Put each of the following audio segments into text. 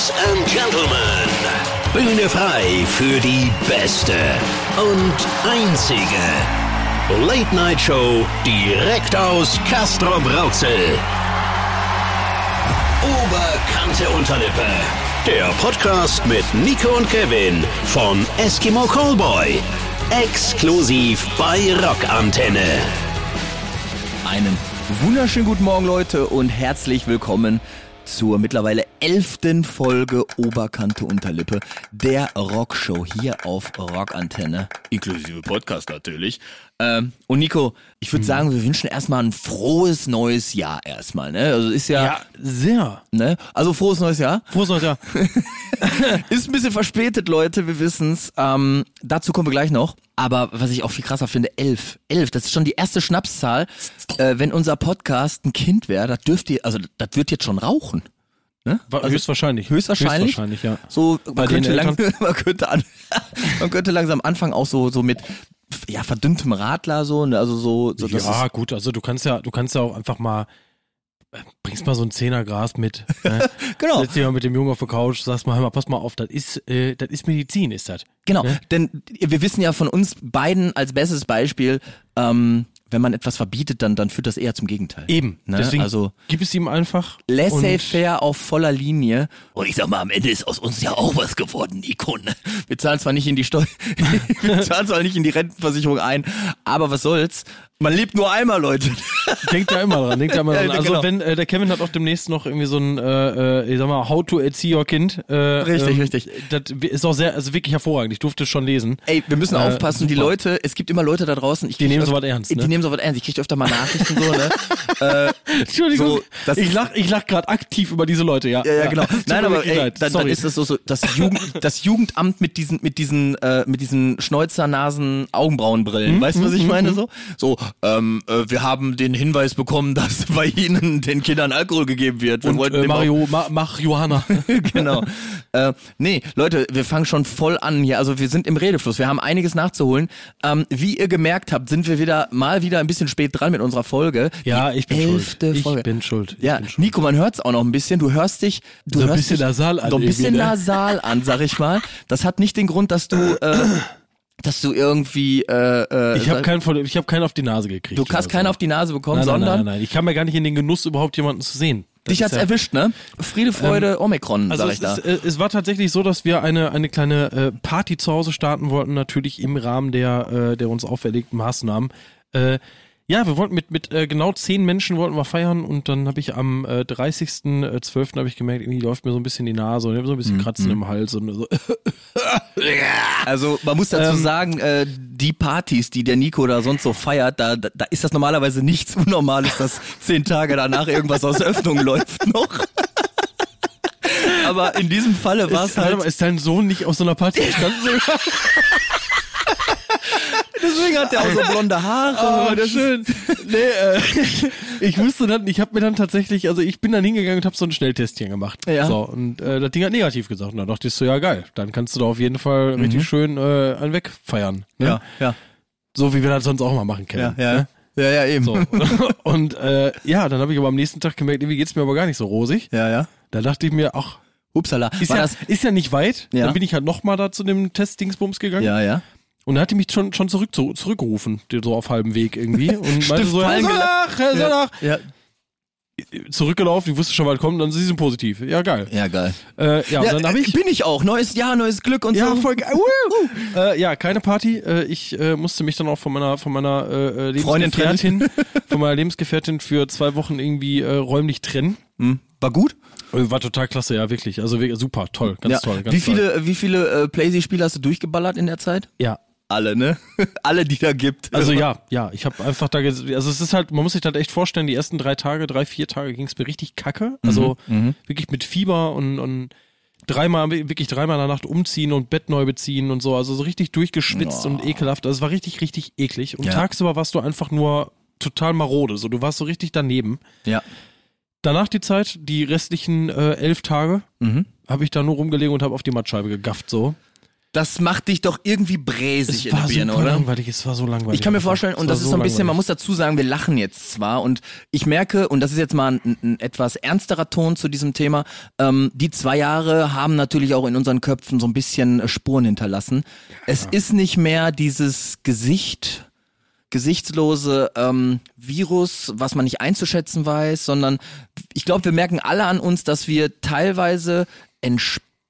Ladies and Gentlemen, Bühne frei für die beste und einzige Late Night Show direkt aus Castro Brauxel. Oberkante Unterlippe. Der Podcast mit Nico und Kevin von Eskimo Callboy. Exklusiv bei Rockantenne. Einen wunderschönen guten Morgen, Leute, und herzlich willkommen zur mittlerweile elften Folge Oberkante Unterlippe, der Rockshow hier auf Rockantenne, inklusive Podcast natürlich. Ähm, und Nico, ich würde sagen, wir wünschen erstmal ein frohes neues Jahr erstmal, ne? Also ist ja, Ja, sehr. ne? Also frohes neues Jahr. Frohes neues Jahr. Ist ein bisschen verspätet, Leute, wir wissen's. Ähm, dazu kommen wir gleich noch. Aber was ich auch viel krasser finde, elf. Elf, das ist schon die erste Schnapszahl. Äh, wenn unser Podcast ein Kind wäre, das dürft ihr, also das wird jetzt schon rauchen. Ne? War- höchstwahrscheinlich. Höchstwahrscheinlich. Höchstwahrscheinlich, ja. So, man Bei könnte, lang, man, könnte an, man könnte langsam anfangen, auch so, so mit ja, verdünntem Radler, so, ne? also so, so das ja, gut, also du kannst ja, du kannst ja auch einfach mal, äh, bringst mal so ein Zehner Gras mit. Ne? genau. Setz dich mal mit dem Jungen auf der Couch, sagst mal, hör mal, pass mal auf, das ist, äh, das ist Medizin, ist das. Genau, Ne? denn wir wissen ja von uns beiden als bestes Beispiel, ähm, wenn man etwas verbietet, dann, dann führt das eher zum Gegenteil. Eben. Ne? Deswegen also gib es ihm einfach. laissez-faire auf voller Linie. Und ich sag mal, am Ende ist aus uns ja auch was geworden, Nico. ne? Wir zahlen zwar nicht in die Steuer, wir zahlen zwar nicht in die Rentenversicherung ein, aber was soll's? Man lebt nur einmal, Leute. Denkt da immer dran, denkt da immer Ja, dran. Also genau. wenn, äh, der Kevin hat auch demnächst noch irgendwie so ein, äh, äh, ich sag mal, How to Erzieh Your Kind. Äh, Richtig, richtig. Das ist auch sehr, also wirklich hervorragend. Ich durfte es schon lesen. Ey, wir müssen Äh, aufpassen, die super. Leute, es gibt immer Leute da draußen, ich Die nehmen sowas ernst, Die ne? Nehmen sowas ernst. Ich krieg öfter mal Nachrichten so, ne? äh, Entschuldigung, So, das ich lach, ich lach gerade aktiv über diese Leute, ja. Ja, ja, genau. Nein, aber ey, leid. dann, dann ist das so, so das, Jugend, das Jugendamt mit diesen, mit diesen, äh, mit diesen Schnäuzernasen Augenbrauenbrillen. Mhm, weißt du, was ich meine? So, so, ähm, äh, wir haben den Hinweis bekommen, dass bei Ihnen den Kindern Alkohol gegeben wird. Wir Und wollten äh, Mario, Ma, mach Johanna. auch- genau. Äh, nee, Leute, wir fangen schon voll an hier. Also wir sind im Redefluss. Wir haben einiges nachzuholen. Ähm, wie ihr gemerkt habt, sind wir wieder mal wieder ein bisschen spät dran mit unserer Folge. Ja, ich bin elfte schuld. Ich Folge. bin schuld. Ich Ja, bin schuld. Nico, man hört's auch noch ein bisschen. Du hörst dich, du So ein hörst bisschen dich, nasal an so ein bisschen ne? nasal an, sag ich mal. Das hat nicht den Grund, dass du, äh, dass du irgendwie, äh, äh, Ich habe keinen, ich hab keinen auf die Nase gekriegt. du hast keinen so. auf die Nase bekommen, nein, nein, sondern nein, nein, nein. Ich kam ja gar nicht in den Genuss, überhaupt jemanden zu sehen. Das dich hat's ja, erwischt, ne? Friede, Freude, Omikron, Also sag es, ich da. ist, äh, es war tatsächlich so, dass wir eine, eine kleine äh, Party zu Hause starten wollten, natürlich im Rahmen der, äh, der uns auferlegten Maßnahmen. Äh, ja, wir wollten mit, mit äh, genau zehn Menschen wollten wir feiern und dann habe ich am äh, 30.12. habe ich gemerkt, irgendwie läuft mir so ein bisschen die Nase und ich habe so ein Mhm, bisschen Kratzen im Hals und so. Also man muss dazu Ähm, sagen, äh, die Partys, die der Nico da sonst so feiert, da, da, da ist das normalerweise nichts Unnormales, dass zehn Tage danach irgendwas aus der Öffnung läuft noch. Aber in diesem Falle war es halt. mal, ist dein Sohn nicht auf so einer Party gestanden? Deswegen hat der auch so blonde Haare. Oh, das schön. Nee, äh, ich wusste dann, ich habe mir dann tatsächlich, also ich bin dann hingegangen und habe so ein Schnelltestchen gemacht. Ja. So, und äh, das Ding hat negativ gesagt. Und dann dachte ich so, ja geil, dann kannst du da auf jeden Fall richtig schön äh, einen wegfeiern. Ne? Mhm. Ja, ja, So wie wir das sonst auch mal machen können. ja, ja. Ne? Ja, ja, eben. So. und äh, ja, dann habe ich aber am nächsten Tag gemerkt, irgendwie geht's mir aber gar nicht so rosig. Ja, ja. Da dachte ich mir, ach, Upsala. ist ja, ist ja nicht weit. Ja. Dann bin ich halt nochmal da zu dem Testdingsbums gegangen. Ja, ja. Und dann hat die mich schon, schon zurück, zu, zurückgerufen, so auf halbem Weg irgendwie. Und meinte so, Herr Sonach, Herr Sonach. Ja, Zurückgelaufen, ich wusste schon, was kommt, dann sie sind positiv. Ja, geil. ja geil. Äh, ja, und dann habe ich. Bin ich auch. Neues Jahr, neues Glück und Ja, so. voll geil. Woo! Äh, ja, keine Party. Äh, ich äh, musste mich dann auch von meiner von meiner äh, äh, Freundin Lebensgefährtin, von meiner Lebensgefährtin für zwei Wochen irgendwie räumlich trennen. Hm. War gut? War total klasse, ja, wirklich. Also super, toll, ganz ja. toll. Ganz wie toll. viele, wie viele äh, Playsee-Spiele hast du durchgeballert in der Zeit? Ja. Alle, ne? Alle, die da gibt. Also ja, ja, ich habe einfach da, also es ist halt, man muss sich das echt vorstellen, die ersten drei Tage, drei, vier Tage ging es mir richtig kacke. Also wirklich mit Fieber und, und dreimal, wirklich dreimal in der Nacht umziehen und Bett neu beziehen und so, also so richtig durchgeschwitzt und ekelhaft. Also es war richtig, richtig eklig. Und Ja. tagsüber warst du einfach nur total marode, so du warst so richtig daneben. Ja. Danach die Zeit, die restlichen äh, elf Tage, Mhm. habe ich da nur rumgelegen und habe auf die Mattscheibe gegafft so. Das macht dich doch irgendwie bräsig Es in der Birne, oder? langweilig, es war so langweilig. Ich kann mir vorstellen, und das ist so ein bisschen, man langweilig. muss dazu sagen, wir lachen jetzt zwar und ich merke, und das ist jetzt mal ein, ein etwas ernsterer Ton zu diesem Thema, ähm, die zwei Jahre haben natürlich auch in unseren Köpfen so ein bisschen äh, Spuren hinterlassen. Es ist nicht mehr dieses Gesicht, gesichtslose ähm, Virus, was man nicht einzuschätzen weiß, sondern ich glaube, wir merken alle an uns, dass wir teilweise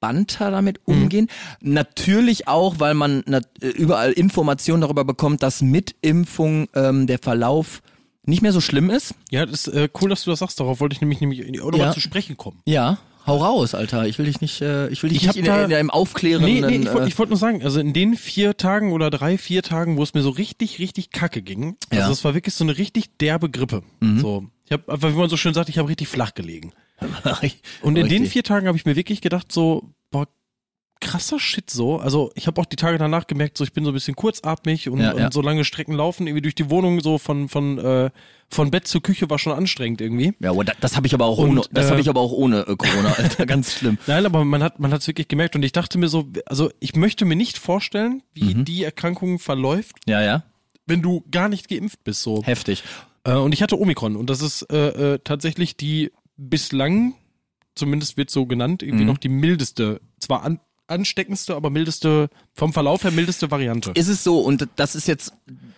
entspannter damit umgehen. Natürlich auch, weil man äh, überall Informationen darüber bekommt, dass mit Impfung ähm, der Verlauf nicht mehr so schlimm ist. Ja, das ist äh, cool, dass du das sagst. Darauf wollte ich nämlich, nämlich auch Ja. zu sprechen kommen. Ja, hau raus, Alter. Ich will dich nicht, äh, ich will dich Ich nicht in, da- in einem aufklärenden. Nee, nee, ich wollte äh, wollt nur sagen, also in den vier Tagen oder drei, vier Tagen, wo es mir so richtig, richtig kacke ging, also Ja. Mhm. es war wirklich so eine richtig derbe Grippe. So, ich habe einfach, wie man so schön sagt, ich habe richtig flach gelegen. Und in den vier Tagen habe ich mir wirklich gedacht, so, boah, krasser Shit so. Also ich habe auch die Tage danach gemerkt, so ich bin so ein bisschen kurzatmig und, Ja, ja. und so lange Strecken laufen, irgendwie durch die Wohnung, so von, von, äh, von Bett zur Küche war schon anstrengend irgendwie. Ja, aber das, das habe ich aber auch Und, ohne, das äh, habe ich aber auch ohne äh, Corona, Alter, ganz schlimm. Nein, aber man hat man hat's wirklich gemerkt und ich dachte mir so, also ich möchte mir nicht vorstellen, wie Mhm. die Erkrankung verläuft, Ja, ja, wenn du gar nicht geimpft bist. So. heftig. Äh, und ich hatte Omikron und das ist äh, äh, tatsächlich die bislang, zumindest wird so genannt, irgendwie Mhm. noch die mildeste, zwar an, ansteckendste, aber mildeste, vom Verlauf her mildeste Variante. Ist es so und das ist jetzt,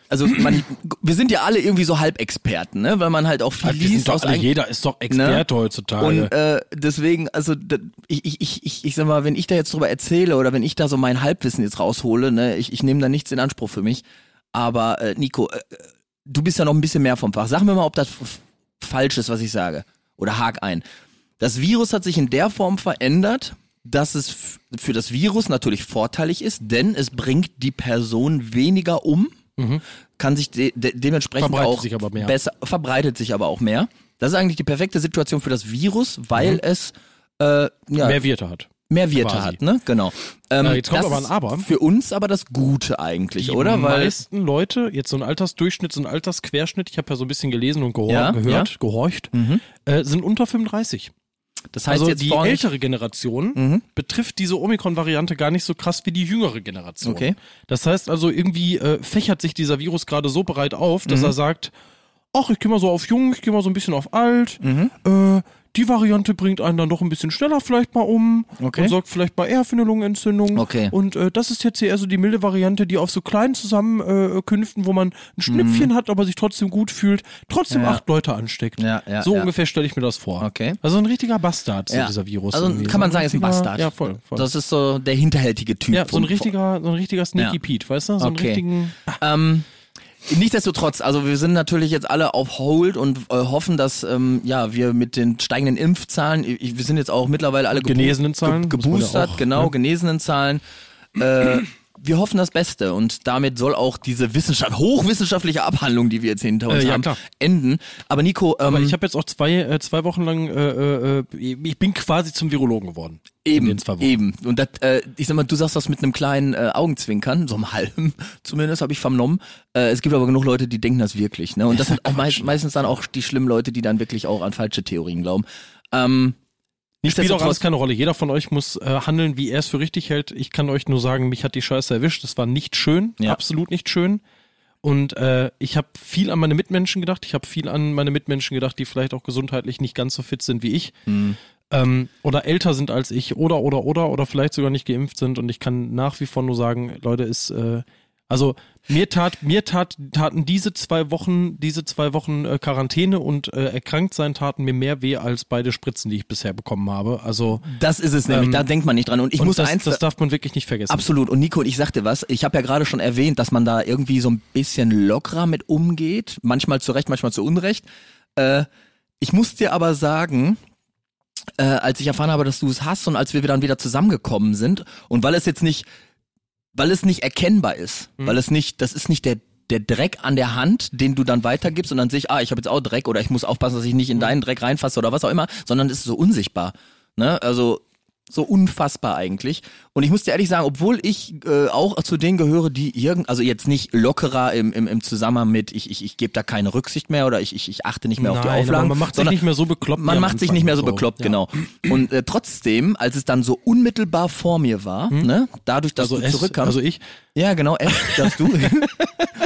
also man, wir sind ja alle irgendwie so Halbexperten, ne, weil man halt auch viel sind liest aus alle, jeder ist doch Experte heutzutage. Und äh, deswegen, also ich, ich, ich, ich, ich sag mal, wenn ich da jetzt drüber erzähle oder wenn ich da so mein Halbwissen jetzt raushole, ne, ich, ich nehme da nichts in Anspruch für mich. Aber äh, Nico, äh, du bist ja noch ein bisschen mehr vom Fach. Sag mir mal, ob das falsch ist, was ich sage. Oder hak ein. Das Virus hat sich in der Form verändert, dass es für das Virus natürlich vorteilig ist, denn es bringt die Person weniger um, kann sich de de dementsprechend Mhm. Verbreitet auch sich aber mehr. besser, verbreitet sich aber auch mehr. Das ist eigentlich die perfekte Situation für das Virus, weil es äh, ja, Mehr Wirte hat. Mehr Wirte quasi. hat, ne? Genau. Ähm, Äh, jetzt kommt das aber ein Aber. Für uns aber das Gute eigentlich, Die oder? Weil meisten Leute, jetzt so ein Altersdurchschnitt, so ein Altersquerschnitt, ich habe ja so ein bisschen gelesen und gehor Ja, gehört, ja. gehorcht, Mhm. äh, sind unter 35. das heißt Also jetzt die ältere Generation Mhm. betrifft diese Omikron-Variante gar nicht so krass wie die jüngere Generation. Okay. Das heißt also, irgendwie äh, fächert sich dieser Virus gerade so breit auf, Mhm. dass er sagt, ach, ich gehe mal so auf jung, ich gehe mal so ein bisschen auf alt, Mhm. äh, die Variante bringt einen dann doch ein bisschen schneller vielleicht mal um Okay. und sorgt vielleicht mal eher für eine Lungenentzündung. Okay. Und äh, das ist jetzt hier eher so die milde Variante, die auf so kleinen Zusammenkünften, wo man ein Schnüpfchen hat, aber sich trotzdem gut fühlt, trotzdem Mhm. Ja. acht Leute ansteckt. Ja, ja, so ungefähr stelle ich mir das vor. Okay. Also ein richtiger Bastard, so dieser Virus. Also irgendwie. kann man sagen, ist ein Bastard. Ja, voll. voll. Das ist so der hinterhältige Typ. ja, so ein richtiger, so ein richtiger Sneaky. Pete, weißt du? So einen Okay. richtigen. Ähm, nichtsdestotrotz, also wir sind natürlich jetzt alle auf Hold und äh, hoffen, dass ähm, ja wir mit den steigenden Impfzahlen, ich, wir sind jetzt auch mittlerweile alle Genesenen Zahlen, ge ja geboostert, auch, genau, ne? genesenen Zahlen. Äh, wir hoffen das Beste und damit soll auch diese Wissenschaft, hochwissenschaftliche Abhandlung, die wir jetzt hinter uns Äh, ja, haben, klar. enden. Aber Nico, ähm, Aber ich habe jetzt auch zwei, äh, zwei Wochen lang, äh, äh, ich bin quasi zum Virologen geworden. in Eben, den zwei Wochen. eben. Und das, äh, ich sag mal, du sagst das mit einem kleinen äh, Augenzwinkern, so einem halben zumindest, habe ich vernommen. Äh, es gibt aber genug Leute, die denken das wirklich. Ne? Und das sind auch meist, meistens dann auch die schlimmen Leute, die dann wirklich auch an falsche Theorien glauben. Ähm, Spielt auch alles keine Rolle. Jeder von euch muss äh, handeln, wie er es für richtig hält. Ich kann euch nur sagen, mich hat die Scheiße erwischt. Das war nicht schön, Ja. absolut nicht schön. Und äh, ich habe viel an meine Mitmenschen gedacht. Ich habe viel an meine Mitmenschen gedacht, die vielleicht auch gesundheitlich nicht ganz so fit sind wie ich. Mhm. Ähm, oder älter sind als ich oder oder oder oder vielleicht sogar nicht geimpft sind. Und ich kann nach wie vor nur sagen, Leute, ist äh, also mir tat mir tat taten diese zwei Wochen diese zwei Wochen äh, Quarantäne und äh, erkrankt sein taten mir mehr weh als beide Spritzen, die ich bisher bekommen habe. Also das ist es nämlich, Ähm, da denkt man nicht dran. Und ich und muss das, eins, das darf man wirklich nicht vergessen. Absolut. Und Nico, und ich sagte was, ich habe ja gerade schon erwähnt, dass man da irgendwie so ein bisschen lockerer mit umgeht. Manchmal zu Recht, manchmal zu Unrecht. Äh, ich muss dir aber sagen, äh, als ich erfahren habe, dass du es hast und als wir dann wieder zusammengekommen sind und weil es jetzt nicht, weil es nicht erkennbar ist, weil es nicht, das ist nicht der der Dreck an der Hand, den du dann weitergibst und dann sehe ich, ah, ich habe jetzt auch Dreck oder ich muss aufpassen, dass ich nicht in deinen Dreck reinfasse oder was auch immer, sondern es ist so unsichtbar. Ne? Also So unfassbar eigentlich. Und ich muss dir ehrlich sagen, obwohl ich äh, auch zu denen gehöre, die irgend, also jetzt nicht lockerer im, im, im Zusammenhang mit, ich, ich, ich gebe da keine Rücksicht mehr oder ich, ich, ich achte nicht mehr auf die Nein, Auflagen. man macht sich nicht mehr so bekloppt. Man macht sich nicht mehr so bekloppt, Ja. genau. Und äh, trotzdem, als es dann so unmittelbar vor mir war, ne, dadurch, dass Also, du zurückkamst, also ich. ja, genau, echt, dass du.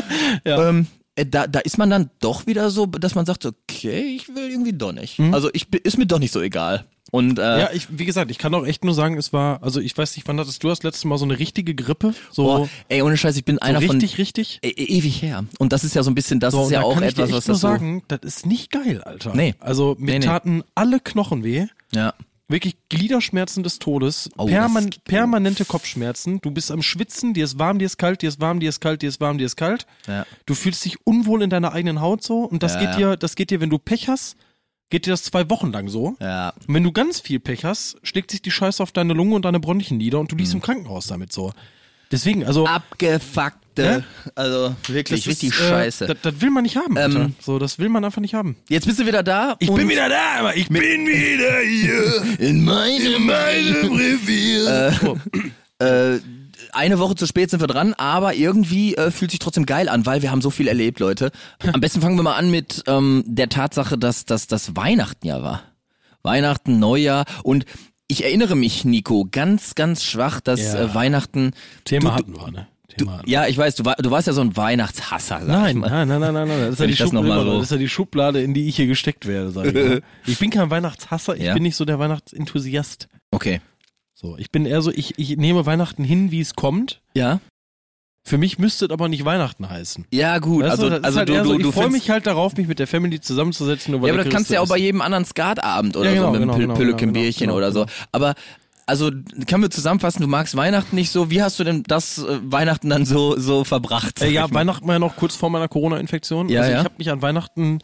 ähm, äh, da, da ist man dann doch wieder so, dass man sagt, okay, ich will irgendwie doch nicht. Also ich ist mir doch nicht so egal. Und äh, Ja, ich, wie gesagt, ich kann auch echt nur sagen, es war, also ich weiß nicht, wann hattest du das letzte Mal so eine richtige Grippe? So, boah, ey, ohne Scheiß, ich bin so einer richtig, von richtig? e e- ewig her. Und das ist ja so ein bisschen, das So, ist ja da auch kann ich etwas, was echt nur das so. sagen, das ist nicht geil, Alter. Nee. Also mir Nee, nee. taten alle Knochen weh. Ja. Wirklich Gliederschmerzen des Todes, Oh, perman permanente Kopfschmerzen. Du bist am Schwitzen, dir ist warm, dir ist kalt, dir ist warm, dir ist kalt, dir ist warm, dir ist kalt. Ja. Du fühlst dich unwohl in deiner eigenen Haut so und das Ja, geht dir, das geht dir, wenn du Pech hast, geht dir das zwei Wochen lang so. Ja. Und wenn du ganz viel Pech hast, schlägt sich die Scheiße auf deine Lunge und deine Bronchien nieder und du Mhm. liegst im Krankenhaus damit so. Deswegen, also Abgefuckte. Ne? Also wirklich, das richtig ist, äh, scheiße. Das, das will man nicht haben. Ähm, So, das will man einfach nicht haben. Jetzt bist du wieder da. und wieder da, aber ich bin wieder hier. in meinem, Revier. Äh, eine Woche zu spät sind wir dran, aber irgendwie äh, fühlt sich trotzdem geil an, weil wir haben so viel erlebt, Leute. Am besten fangen wir mal an mit ähm, der Tatsache, dass das Weihnachten ja war. Weihnachten, Neujahr und ich erinnere mich, Nico, ganz, ganz schwach, dass Ja. äh, Weihnachten. Thema du, hatten wir, ne? Wir. Ja, ich weiß, du, war, du warst ja so ein Weihnachtshasser. Nein, nein, nein, nein, nein, nein. Das ist, ja die das Schublade, so- das ist ja die Schublade, in die ich hier gesteckt werde, sag ich mal. Ich bin kein Weihnachtshasser, ich Ja. bin nicht so der Weihnachtsenthusiast. Okay. So, ich bin eher so, ich, ich nehme Weihnachten hin, wie es kommt. Ja. Für mich müsste es aber nicht Weihnachten heißen. Ja, gut. Weißt also, du, also halt du, so, du ich freue mich halt darauf, mich mit der Family zusammenzusetzen. Ja, aber das kannst du ja auch bei jedem anderen Skatabend oder Ja, genau, so mit einem genau, Pil genau, genau, Bierchen genau, oder so. genau. Aber also können wir zusammenfassen, du magst Weihnachten nicht so. Wie hast du denn das äh, Weihnachten dann so so verbracht? Äh, ja? Weihnachten war ja noch kurz vor meiner Corona-Infektion. Ja, also ja. ich habe mich an Weihnachten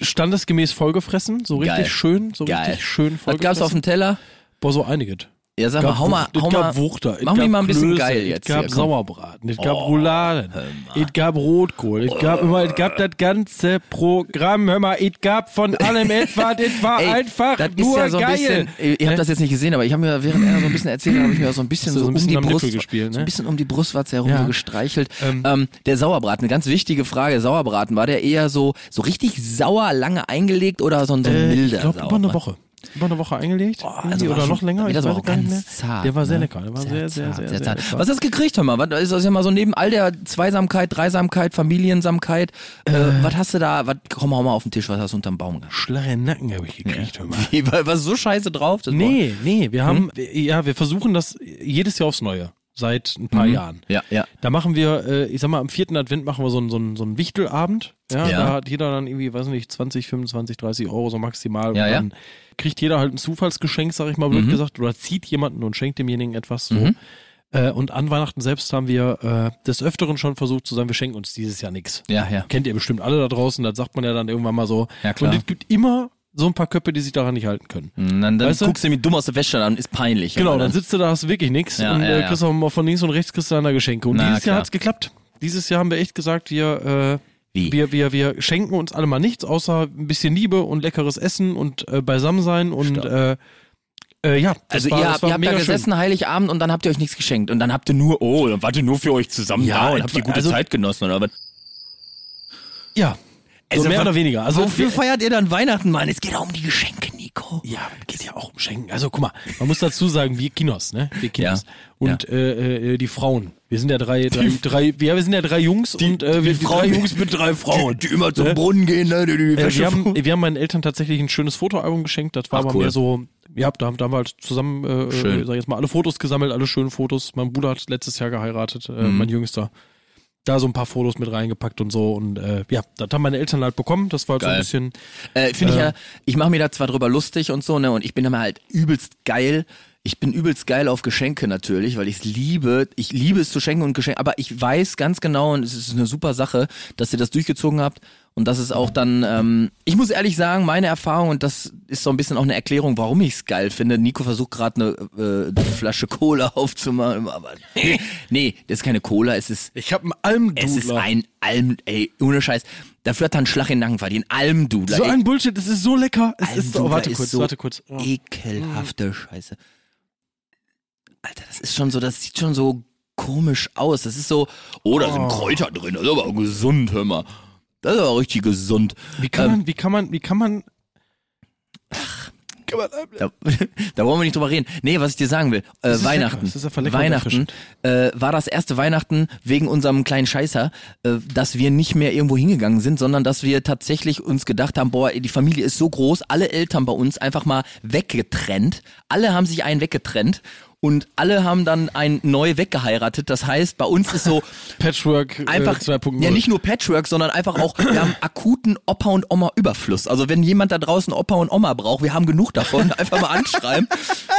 standesgemäß vollgefressen, so richtig Geil. schön, so Geil. richtig schön Was vollgefressen. gab's auf dem Teller? Boah, so einiges. Ja, sag mal, hau mal, hau gab mal. Wuchter, mach mich mal ein bisschen Klöße, geil jetzt Es gab hier. Sauerbraten, es gab Oh, Rouladen, es gab Rotkohl, es gab immer, es gab das ganze Programm, hör mal, es gab von allem etwas, es war Ey, einfach das ist nur ja so ein geil. bisschen, ihr habt das jetzt nicht gesehen, aber ich habe mir, während er so ein bisschen erzählt habe ich mir so ein bisschen so, so ein bisschen um die Brust, gespielt, so ne? ein bisschen um die Brustwarze herum Ja. so gestreichelt. Ähm. Ähm, der Sauerbraten, eine ganz wichtige Frage. Sauerbraten, war der eher so, so richtig sauer, lange eingelegt oder so ein, so ein Äh, milder ich glaube, über eine Woche. Über eine Woche eingelegt. Irgendwie, also war oder schon- noch länger. das Ich war auch nicht mehr. ganz zart, der war sehr ne? lecker. Der war sehr, sehr, zart, sehr, sehr, zart. lecker. Was hast du gekriegt, hör mal? Was ist das ja mal so neben all der Zweisamkeit, Dreisamkeit, Familiensamkeit? Äh, was hast du da? Was, komm hau mal auf den Tisch, was hast du unterm Baum gehabt? Schlag Nacken habe ich gekriegt. hör mal. Wie, war, war so scheiße drauf? Das Nee, nee, wir Hm? haben, ja, wir versuchen das jedes Jahr aufs Neue. Seit ein paar Jahren. Ja, ja. Da machen wir, äh, ich sag mal, am vierten Advent machen wir so einen, so einen, so einen Wichtelabend. Ja, Ja. Da hat jeder dann irgendwie, weiß nicht, 20, 25, 30 Euro so maximal. Ja, und ja. dann kriegt jeder halt ein Zufallsgeschenk, sag ich mal blöd Mhm. gesagt, oder zieht jemanden und schenkt demjenigen etwas so. Äh, und an Weihnachten selbst haben wir äh, des Öfteren schon versucht zu sagen, wir schenken uns dieses Jahr nichts. Ja, ja. Kennt ihr bestimmt alle da draußen, das sagt man ja dann irgendwann mal so. Ja, klar. Und es gibt immer so ein paar Köpfe, die sich daran nicht halten können. Und dann, dann Weißt du? guckst du mir dumm aus der Wäsche an, ist peinlich. Genau, aber dann sitzt du da, hast wirklich nichts Ja, und ja, äh, ja. kriegst auch mal von links und rechts kriegst du dann da Geschenke. Und Na, dieses Jahr klar. hat's geklappt. Dieses Jahr haben wir echt gesagt, wir, äh, wir, wir, wir schenken uns alle mal nichts, außer ein bisschen Liebe und leckeres Essen und äh, Beisammensein und äh, äh, ja, das Also war, ihr, habt- ihr habt da gesessen Heiligabend und dann habt ihr euch nichts geschenkt und dann habt ihr nur, oh, dann wart ihr nur für euch zusammen Ja, da und es habt ihr gute also- Zeit genossen oder was? schön. Ja, so Also mehr oder weniger. Also Wofür feiert ihr dann Weihnachten, Mann? Es geht auch um die Geschenke, Nico. Ja, geht ja auch um Schenken. Also guck mal, man muss dazu sagen, wir Kinos, ne? Wir Kinos. Ja. Und Äh, äh, die Frauen. Wir sind ja drei, drei, drei ja, wir sind ja drei Jungs und äh, wir, die drei Jungs mit drei Frauen. Die, die immer zum Ne? Brunnen gehen, ne? Die, die Äh, wir, haben, wir haben meinen Eltern tatsächlich ein schönes Fotoalbum geschenkt. Das war Ach, aber cool. mehr so, ja, da, da haben wir halt zusammen, äh, Schön. äh, sag ich jetzt mal, alle Fotos gesammelt, alle schönen Fotos. Mein Bruder hat letztes Jahr geheiratet, äh, Mhm. mein Jüngster. Da so ein paar Fotos mit reingepackt und so. Und äh, ja, das haben meine Eltern halt bekommen. Das war halt so Geil. ein bisschen. Äh, Finde ich Äh. ja, ich mache mir da zwar drüber lustig und so, ne, und ich bin immer halt übelst geil. Ich bin übelst geil auf Geschenke natürlich, weil ich es liebe. Ich liebe es zu schenken und Geschenke, aber ich weiß ganz genau, und es ist eine super Sache, dass ihr das durchgezogen habt und dass es auch dann, ähm, ich muss ehrlich sagen, meine Erfahrung, und das ist so ein bisschen auch eine Erklärung, warum ich es geil finde. Nico versucht gerade eine, äh, Flasche Cola aufzumachen, aber nee, nee, das ist keine Cola, es ist Ich habe einen es ist Almdudler. ein Alm, ey, ohne Scheiß. Dafür hat er einen Schlag in den Nacken verdient. Almdudler. So ey. ein Bullshit, das ist so lecker. Es ist so, Almdudler warte ist kurz, so warte kurz. Oh. Ekelhafte Scheiße. Alter, das ist schon so, das sieht schon so komisch aus. Das ist so, oh, da sind Oh. Kräuter drin, das ist aber gesund, hör mal. Das ist aber richtig gesund. Wie kann Ähm, man, wie kann man, wie kann man. Da, da wollen wir nicht drüber reden. Nee, was ich dir sagen will, äh, Weihnachten. es ist und Weihnachten äh, war das erste Weihnachten wegen unserem kleinen Scheißer, äh, dass wir nicht mehr irgendwo hingegangen sind, sondern dass wir tatsächlich uns gedacht haben, boah, die Familie ist so groß, alle Eltern bei uns einfach mal weggetrennt. Alle haben sich einen weggetrennt. Und alle haben dann einen neu weggeheiratet. Das heißt, bei uns ist so Patchwork einfach, äh, 2.0. ja nicht nur Patchwork, sondern einfach auch, wir haben akuten Opa und Oma Überfluss. Also wenn jemand da draußen Opa und Oma braucht, wir haben genug davon, einfach mal anschreiben.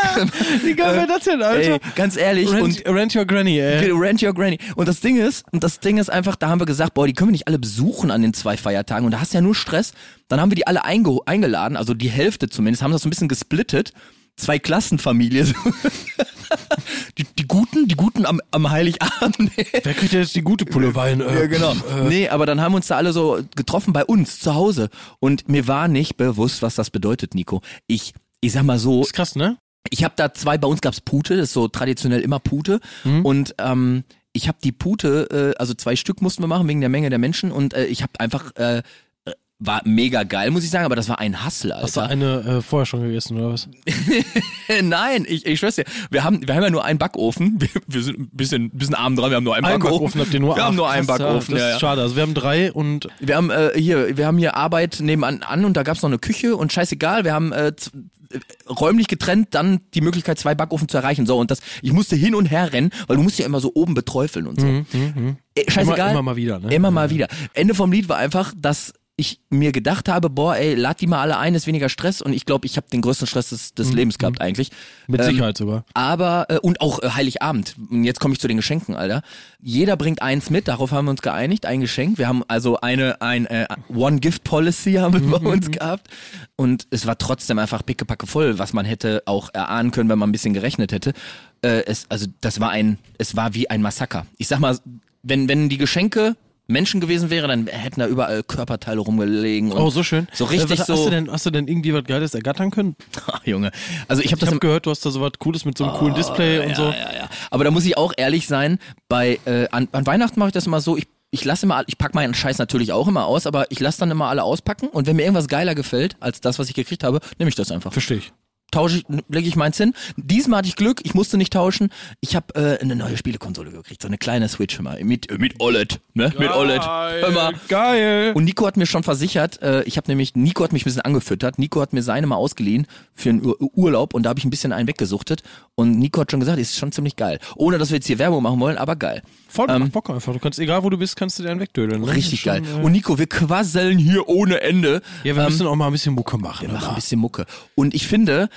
Wie geil wäre das denn, Alter? Ey, ganz ehrlich Rent, und rent your granny, ey. Rent your Granny. Und das Ding ist, und das Ding ist einfach, da haben wir gesagt, boah, die können wir nicht alle besuchen an den zwei Feiertagen und da hast du ja nur Stress. Dann haben wir die alle einge eingeladen, also die Hälfte zumindest, haben das so ein bisschen gesplittet. Zwei Klassenfamilie. die, die Guten, die Guten am, am Heiligabend. Wer kriegt jetzt die gute Pulle Wein? Äh, Ja, genau. nee, aber dann haben wir uns da alle so getroffen bei uns zu Hause. Und mir war nicht bewusst, was das bedeutet, Nico. Ich, ich sag mal so, Ist krass, ne? ich habe da zwei, bei uns gab's Pute, das ist so traditionell immer Pute. Und ähm, ich habe die Pute, äh, also zwei Stück mussten wir machen wegen der Menge der Menschen. Und äh, ich habe einfach, äh, war mega geil, muss ich sagen, aber das war ein Hassel, Alter. Hast du eine äh, vorher schon gegessen, oder was? Nein, ich, ich schwör's dir. Wir haben, wir haben ja nur einen Backofen. Wir, wir sind ein bisschen, bisschen arm dran. Wir haben nur einen Ein Backofen. Backofen habt ihr nur? Wir haben Ach, nur einen krass, ja, Backofen. Das ja, ist ja. schade. Also wir haben drei und Wir haben äh, hier, wir haben hier Arbeit nebenan an und da gab's noch eine Küche und scheißegal, wir haben äh, äh, räumlich getrennt dann die Möglichkeit, zwei Backofen zu erreichen. So, und das, ich musste hin und her rennen, weil du musst ja immer so oben beträufeln und so. Äh, scheißegal. Immer- immer mal wieder, ne? Immer mal wieder. Ende vom Lied war einfach, dass ich mir gedacht habe, boah, ey, lad die mal alle ein, ist weniger Stress und ich glaube, ich habe den größten Stress des, des Lebens gehabt eigentlich. mit Ähm, Sicherheit sogar. aber, äh, und auch äh, Heiligabend. Und jetzt komme ich zu den Geschenken, Alter. Jeder bringt eins mit, darauf haben wir uns geeinigt, ein Geschenk. Wir haben also eine, ein äh, One-Gift-Policy haben wir bei uns gehabt. Und es war trotzdem einfach pickepacke voll, was man hätte auch erahnen können, wenn man ein bisschen gerechnet hätte. Äh, es, also das war ein, es war wie ein Massaker. Ich sag mal, wenn, wenn die Geschenke Menschen gewesen wäre, dann hätten da überall Körperteile rumgelegen. Und Oh, so schön. So richtig äh, was, so. Hast du, denn, hast du denn irgendwie was Geiles ergattern können? Ach, Junge. Also ich habe Ich das habe im, gehört, du hast da so was Cooles mit so einem coolen Display und ja, so. Ja, ja. Aber da muss ich auch ehrlich sein, bei äh, an, an Weihnachten mache ich das immer so, ich ich lasse immer, ich pack meinen Scheiß natürlich auch immer aus, aber ich lasse dann immer alle auspacken und wenn mir irgendwas geiler gefällt als das, was ich gekriegt habe, nehme ich das einfach. Verstehe ich. Tausche ich, lege ich meins hin. Diesmal hatte ich Glück, ich musste nicht tauschen. Ich habe äh, eine neue Spielekonsole gekriegt, so eine kleine Switch immer mit äh, mit OLED, ne? Mit OLED. Mal. Geil. Und Nico hat mir schon versichert, äh, ich habe nämlich, Nico hat mich ein bisschen angefüttert, Nico hat mir seine mal ausgeliehen für einen Ur Urlaub und da habe ich ein bisschen einen weggesuchtet und Nico hat schon gesagt, ist schon ziemlich geil. Ohne, dass wir jetzt hier Werbung machen wollen, aber geil. Voll, macht Bock einfach. Du kannst, egal wo du bist, kannst du dir einen wegdödeln. ne? Richtig ist geil. schon, äh, Und Nico, wir quasseln hier ohne Ende. ja, wir Ähm, müssen auch mal ein bisschen Mucke machen. wir machen ein bisschen Mucke. Und ich finde,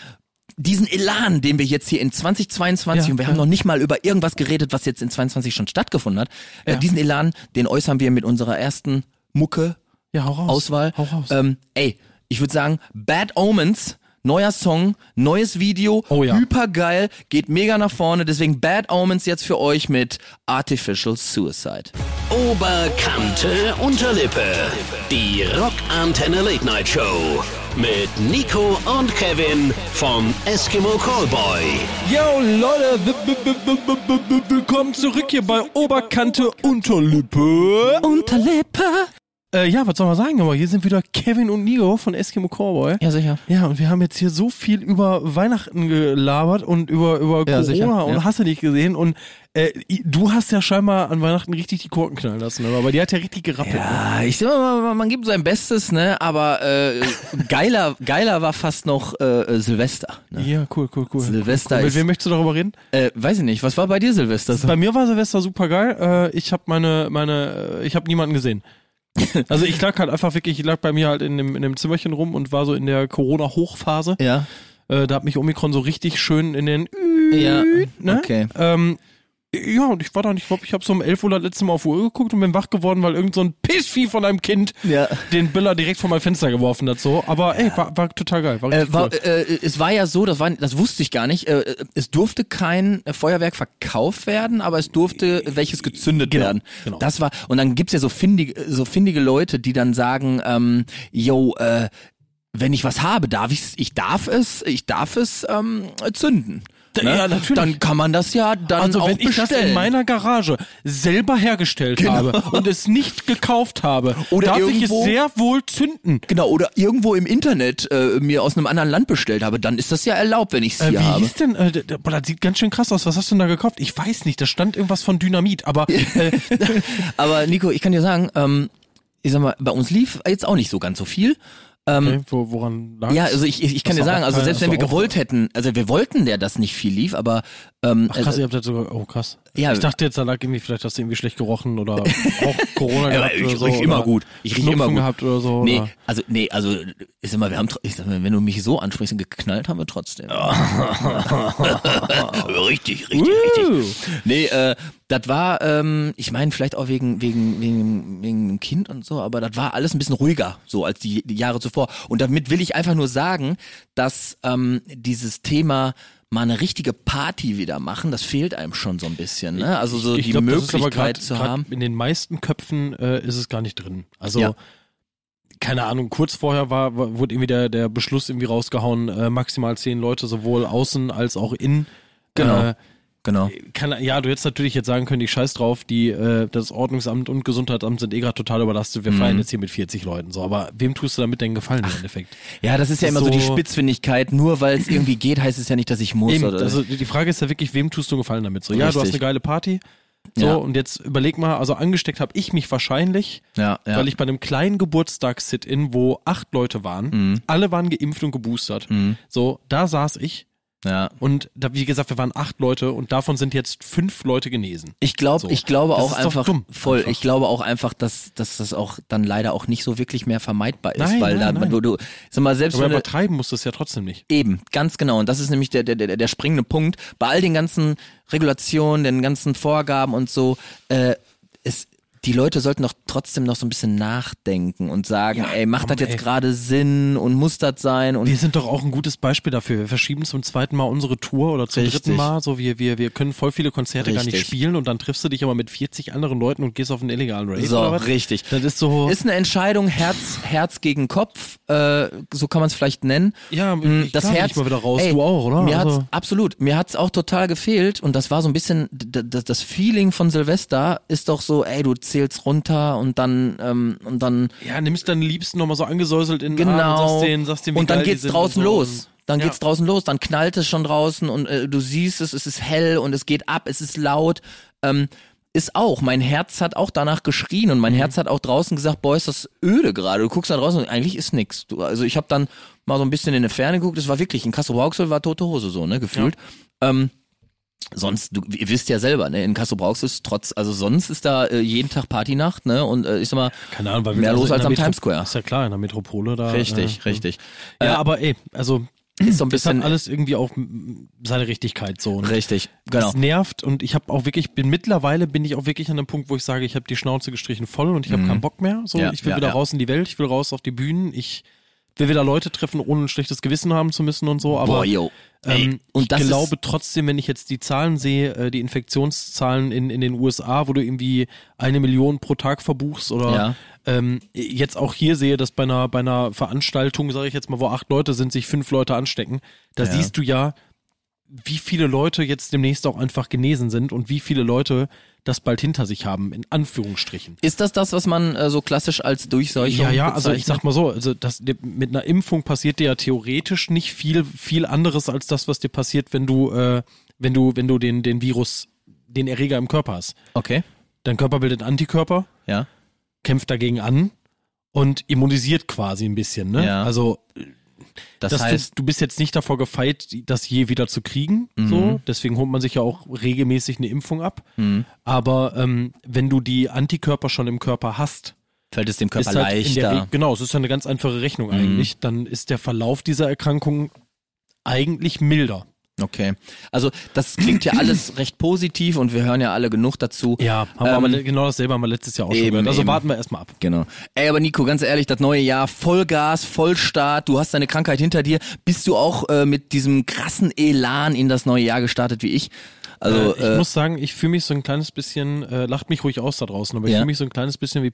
diesen Elan, den wir jetzt hier in 2022, Ja, und wir ja. haben noch nicht mal über irgendwas geredet, was jetzt in 22 schon stattgefunden hat, äh, Ja. diesen Elan, den äußern wir mit unserer ersten Mucke Ja, hau raus. Auswahl. Hau raus. Ähm, ey, ich würde sagen, Bad Omens, neuer Song, neues Video, Oh ja. hyper geil, geht mega nach vorne, deswegen Bad Omens jetzt für euch mit Artificial Suicide. Oberkante Unterlippe. Die Rockantenne Late Night Show. Mit Nico und Kevin vom Eskimo Callboy. Yo, Leute, willkommen zurück hier bei Oberkante Unterlippe. Unterlippe. Äh, ja, was soll man sagen, aber hier sind wieder Kevin und Nico von Eskimo Cowboy. Ja, sicher. Ja, und wir haben jetzt hier so viel über Weihnachten gelabert und über, über Ja, Corona sicher, und ja. hast du nicht gesehen. Und äh, du hast ja scheinbar an Weihnachten richtig die Korken knallen lassen, aber bei dir hat ja richtig gerappelt. Ne? Ja, ich sag mal, man, gibt sein Bestes, ne, aber äh, geiler, geiler war fast noch äh, Silvester. Ne? Ja, cool, cool, cool. Silvester cool. Mit ist- wem möchtest du darüber reden? Äh, weiß ich nicht, was war bei dir Silvester? so? Bei mir war Silvester super geil. Äh, ich habe meine, meine, äh, ich habe niemanden gesehen. Also ich lag halt einfach wirklich, ich lag bei mir halt in dem, in dem Zimmerchen rum und war so in der Corona-Hochphase. Ja. Äh, da hat mich Omikron so richtig schön in den Ja, ne? okay. Ähm, ja, und ich war dann, ich glaube, ich habe so um 11 Uhr das letzte Mal auf Uhr geguckt und bin wach geworden, weil irgend so ein Pissvieh von einem Kind Ja. den Biller direkt vor mein Fenster geworfen hat. So. Aber ey, war, war total geil. War Äh, war, cool. äh, es war ja so, das, war, das wusste ich gar nicht, äh, es durfte kein Feuerwerk verkauft werden, aber es durfte welches gezündet Genau, werden. genau. Das war, und dann gibt's ja so findige, so findige Leute, die dann sagen, ähm, yo, äh, wenn ich was habe, darf ich ich darf es, ich darf es ähm, zünden. Ne, ja, natürlich. dann kann man das ja dann Also auch wenn ich bestellen. das in meiner Garage selber hergestellt habe und es nicht gekauft habe, Oder darf ich es irgendwo- sehr wohl zünden. Genau, oder irgendwo im Internet äh, mir aus einem anderen Land bestellt habe, dann ist das ja erlaubt, wenn ich es Äh, hier wie habe. hieß denn, äh, boah, das sieht ganz schön krass aus. Was hast du denn da gekauft? Ich weiß nicht, da stand irgendwas von Dynamit, aber äh, Aber Nico, ich kann dir sagen, ähm, ich sag mal, bei uns lief jetzt auch nicht so ganz so viel. Okay, wo, woran lag Ja, also ich, ich, ich kann dir sagen, also selbst wenn wir gewollt hätten, also wir wollten ja, dass nicht viel lief, aber ähm, Ach krass, also, ihr habt das sogar, oh krass. Ja. ich dachte jetzt, da lag irgendwie, vielleicht hast du irgendwie schlecht gerochen oder auch Corona gehabt ich oder so. riech immer oder gut. Ich riech immer gut. gehabt oder so. nee, Oder? also nee, also ich sag mal, wir haben, ich sag mal, wenn du mich so ansprichst, geknallt haben wir trotzdem. richtig, richtig, richtig. Nee, äh, das war, ähm, ich meine, vielleicht auch wegen, wegen, wegen, wegen dem Kind und so, aber das war alles ein bisschen ruhiger, so als die, die Jahre zuvor. Und damit will ich einfach nur sagen, dass ähm, dieses Thema mal eine richtige Party wieder machen, das fehlt einem schon so ein bisschen. Ne? Also so ich die glaub, Möglichkeit grad- zu haben. In den meisten Köpfen äh, ist es gar nicht drin. Also Ja. keine Ahnung, kurz vorher war, war wurde irgendwie der, der Beschluss irgendwie rausgehauen, äh, maximal zehn Leute sowohl außen als auch innen. Genau. Äh, Genau. kann, ja, du hättest natürlich jetzt sagen können, ich scheiß drauf, die, äh, das Ordnungsamt und Gesundheitsamt sind eh gerade total überlastet, wir Mhm. feiern jetzt hier mit 40 Leuten. So, aber wem tust du damit denn Gefallen im Endeffekt? Ja, das ist ja immer ist so die so- Spitzfindigkeit. Nur weil es irgendwie geht, heißt es ja nicht, dass ich muss. Eben, oder also die Frage ist ja wirklich, wem tust du Gefallen damit? So, ja, du hast eine geile Party. So, Ja. und jetzt überleg mal, also angesteckt habe ich mich wahrscheinlich, ja, ja. weil ich bei einem kleinen Geburtstags-Sit-In, wo acht Leute waren, Mhm. alle waren geimpft und geboostert. So, da saß ich ja. und da, wie gesagt, wir waren acht Leute und davon sind jetzt fünf Leute genesen. Ich glaube, So. ich glaube Das auch einfach dumm, voll. einfach. Ich glaube auch einfach, dass, dass das auch dann leider auch nicht so wirklich mehr vermeidbar ist, Nein, weil nein, da nein. du, du sag mal selbst Aber übertreiben musst du es ja trotzdem nicht. eben ganz genau und das ist nämlich der der der der springende Punkt bei all den ganzen Regulationen, den ganzen Vorgaben und so. Äh, es die Leute sollten doch trotzdem noch so ein bisschen nachdenken und sagen, Ja, ey, macht komm, das jetzt gerade Sinn und muss das sein und Wir sind doch auch ein gutes Beispiel dafür. Wir verschieben zum zweiten Mal unsere Tour oder zum Richtig. dritten Mal. So, wir, wir, wir können voll viele Konzerte gar nicht Richtig. spielen und dann triffst du dich aber mit 40 anderen Leuten und gehst auf einen illegalen Rave. So, richtig. Das ist so. Ist eine Entscheidung Herz, Herz gegen Kopf, äh, so kann man es vielleicht nennen. Ja, Mm, ich das Herz ich mal wieder raus. Ey, Du auch, oder? Mir Also- hat's absolut, mir hat's auch total gefehlt und das war so ein bisschen das Feeling von Silvester ist doch so, ey, du zählst runter und dann ähm, und dann ja, nimmst deinen Liebsten nochmal so angesäuselt in den Arm genau und sagst denen, sagst denen, und dann geht's draußen so. los. Dann Ja. geht's draußen los, dann knallt es schon draußen und äh, du siehst es, es ist hell und es geht ab, es ist laut. Ähm, ist auch, mein Herz hat auch danach geschrien und Mhm. mein Herz hat auch draußen gesagt, boah, ist das öde gerade. Du guckst da draußen und eigentlich ist nix. Du, also ich habe dann mal so ein bisschen in die Ferne geguckt, es war wirklich, in Kassel war tote Hose so, ne, gefühlt. Ähm, sonst, du, ihr wisst ja selber, ne, in Kassel Brauxel ist trotz, also sonst ist da äh, jeden Tag Partynacht, ne, und äh, ich sag mal, Keine Ahnung, weil wir mehr also los in als am Metro- Times Square. Ist ja klar, in der Metropole da. Richtig, äh, richtig. Ja, Äh, aber ey, also ist so ein das hat bisschen alles irgendwie auch seine Richtigkeit so. Und richtig, genau. Das nervt und ich habe auch wirklich, bin mittlerweile bin ich auch wirklich an einem Punkt, wo ich sage, ich habe die Schnauze gestrichen voll und ich habe keinen Bock mehr. So, Mhm. Ja, ich will ja, wieder ja. raus in die Welt, ich will raus auf die Bühnen, ich will wieder Leute treffen, ohne ein schlechtes Gewissen haben zu müssen und so. Aber Boah, yo. Ey, ähm, und ich glaube trotzdem, wenn ich jetzt die Zahlen sehe, äh, die Infektionszahlen in, in den USA, wo du irgendwie eine Million pro Tag verbuchst oder Ja. ähm, jetzt auch hier sehe, dass bei einer, bei einer Veranstaltung, sage ich jetzt mal, wo acht Leute sind, sich fünf Leute anstecken, da Ja. siehst du ja, wie viele Leute jetzt demnächst auch einfach genesen sind und wie viele Leute das bald hinter sich haben, in Anführungsstrichen. Ist das das, was man äh, so klassisch als Durchseuchung Ja, ja, also ich bezeichnet? sag mal so, also das, mit einer Impfung passiert dir ja theoretisch nicht viel, viel anderes als das, was dir passiert, wenn du, äh, wenn du, wenn du den, den Virus, den Erreger im Körper hast. Okay, Dein Körper bildet Antikörper, ja. kämpft dagegen an und immunisiert quasi ein bisschen, ne? Ja. Also Das heißt, du, du bist jetzt nicht davor gefeit, das je wieder zu kriegen. Mhm. So, deswegen holt man sich ja auch regelmäßig eine Impfung ab. Mhm. Aber ähm, wenn du die Antikörper schon im Körper hast, fällt es dem Körper halt leichter. Genau, es ist ja eine ganz einfache Rechnung Mhm. eigentlich. Dann ist der Verlauf dieser Erkrankung eigentlich milder. Okay. Also das klingt ja alles recht positiv und wir hören ja alle genug dazu. Ja, haben wir Ähm, aber le- genau dasselbe haben wir letztes Jahr auch schon eben, gehört. Also eben. warten wir erstmal ab. Genau. Ey, aber Nico, ganz ehrlich, das neue Jahr, Vollgas, Vollstart, du hast deine Krankheit hinter dir. Bist du auch äh, mit diesem krassen Elan in das neue Jahr gestartet wie ich? Also, äh, ich äh, muss sagen, ich fühle mich so ein kleines bisschen, äh, lacht mich ruhig aus da draußen, aber ich Ja. fühle mich so ein kleines bisschen wie,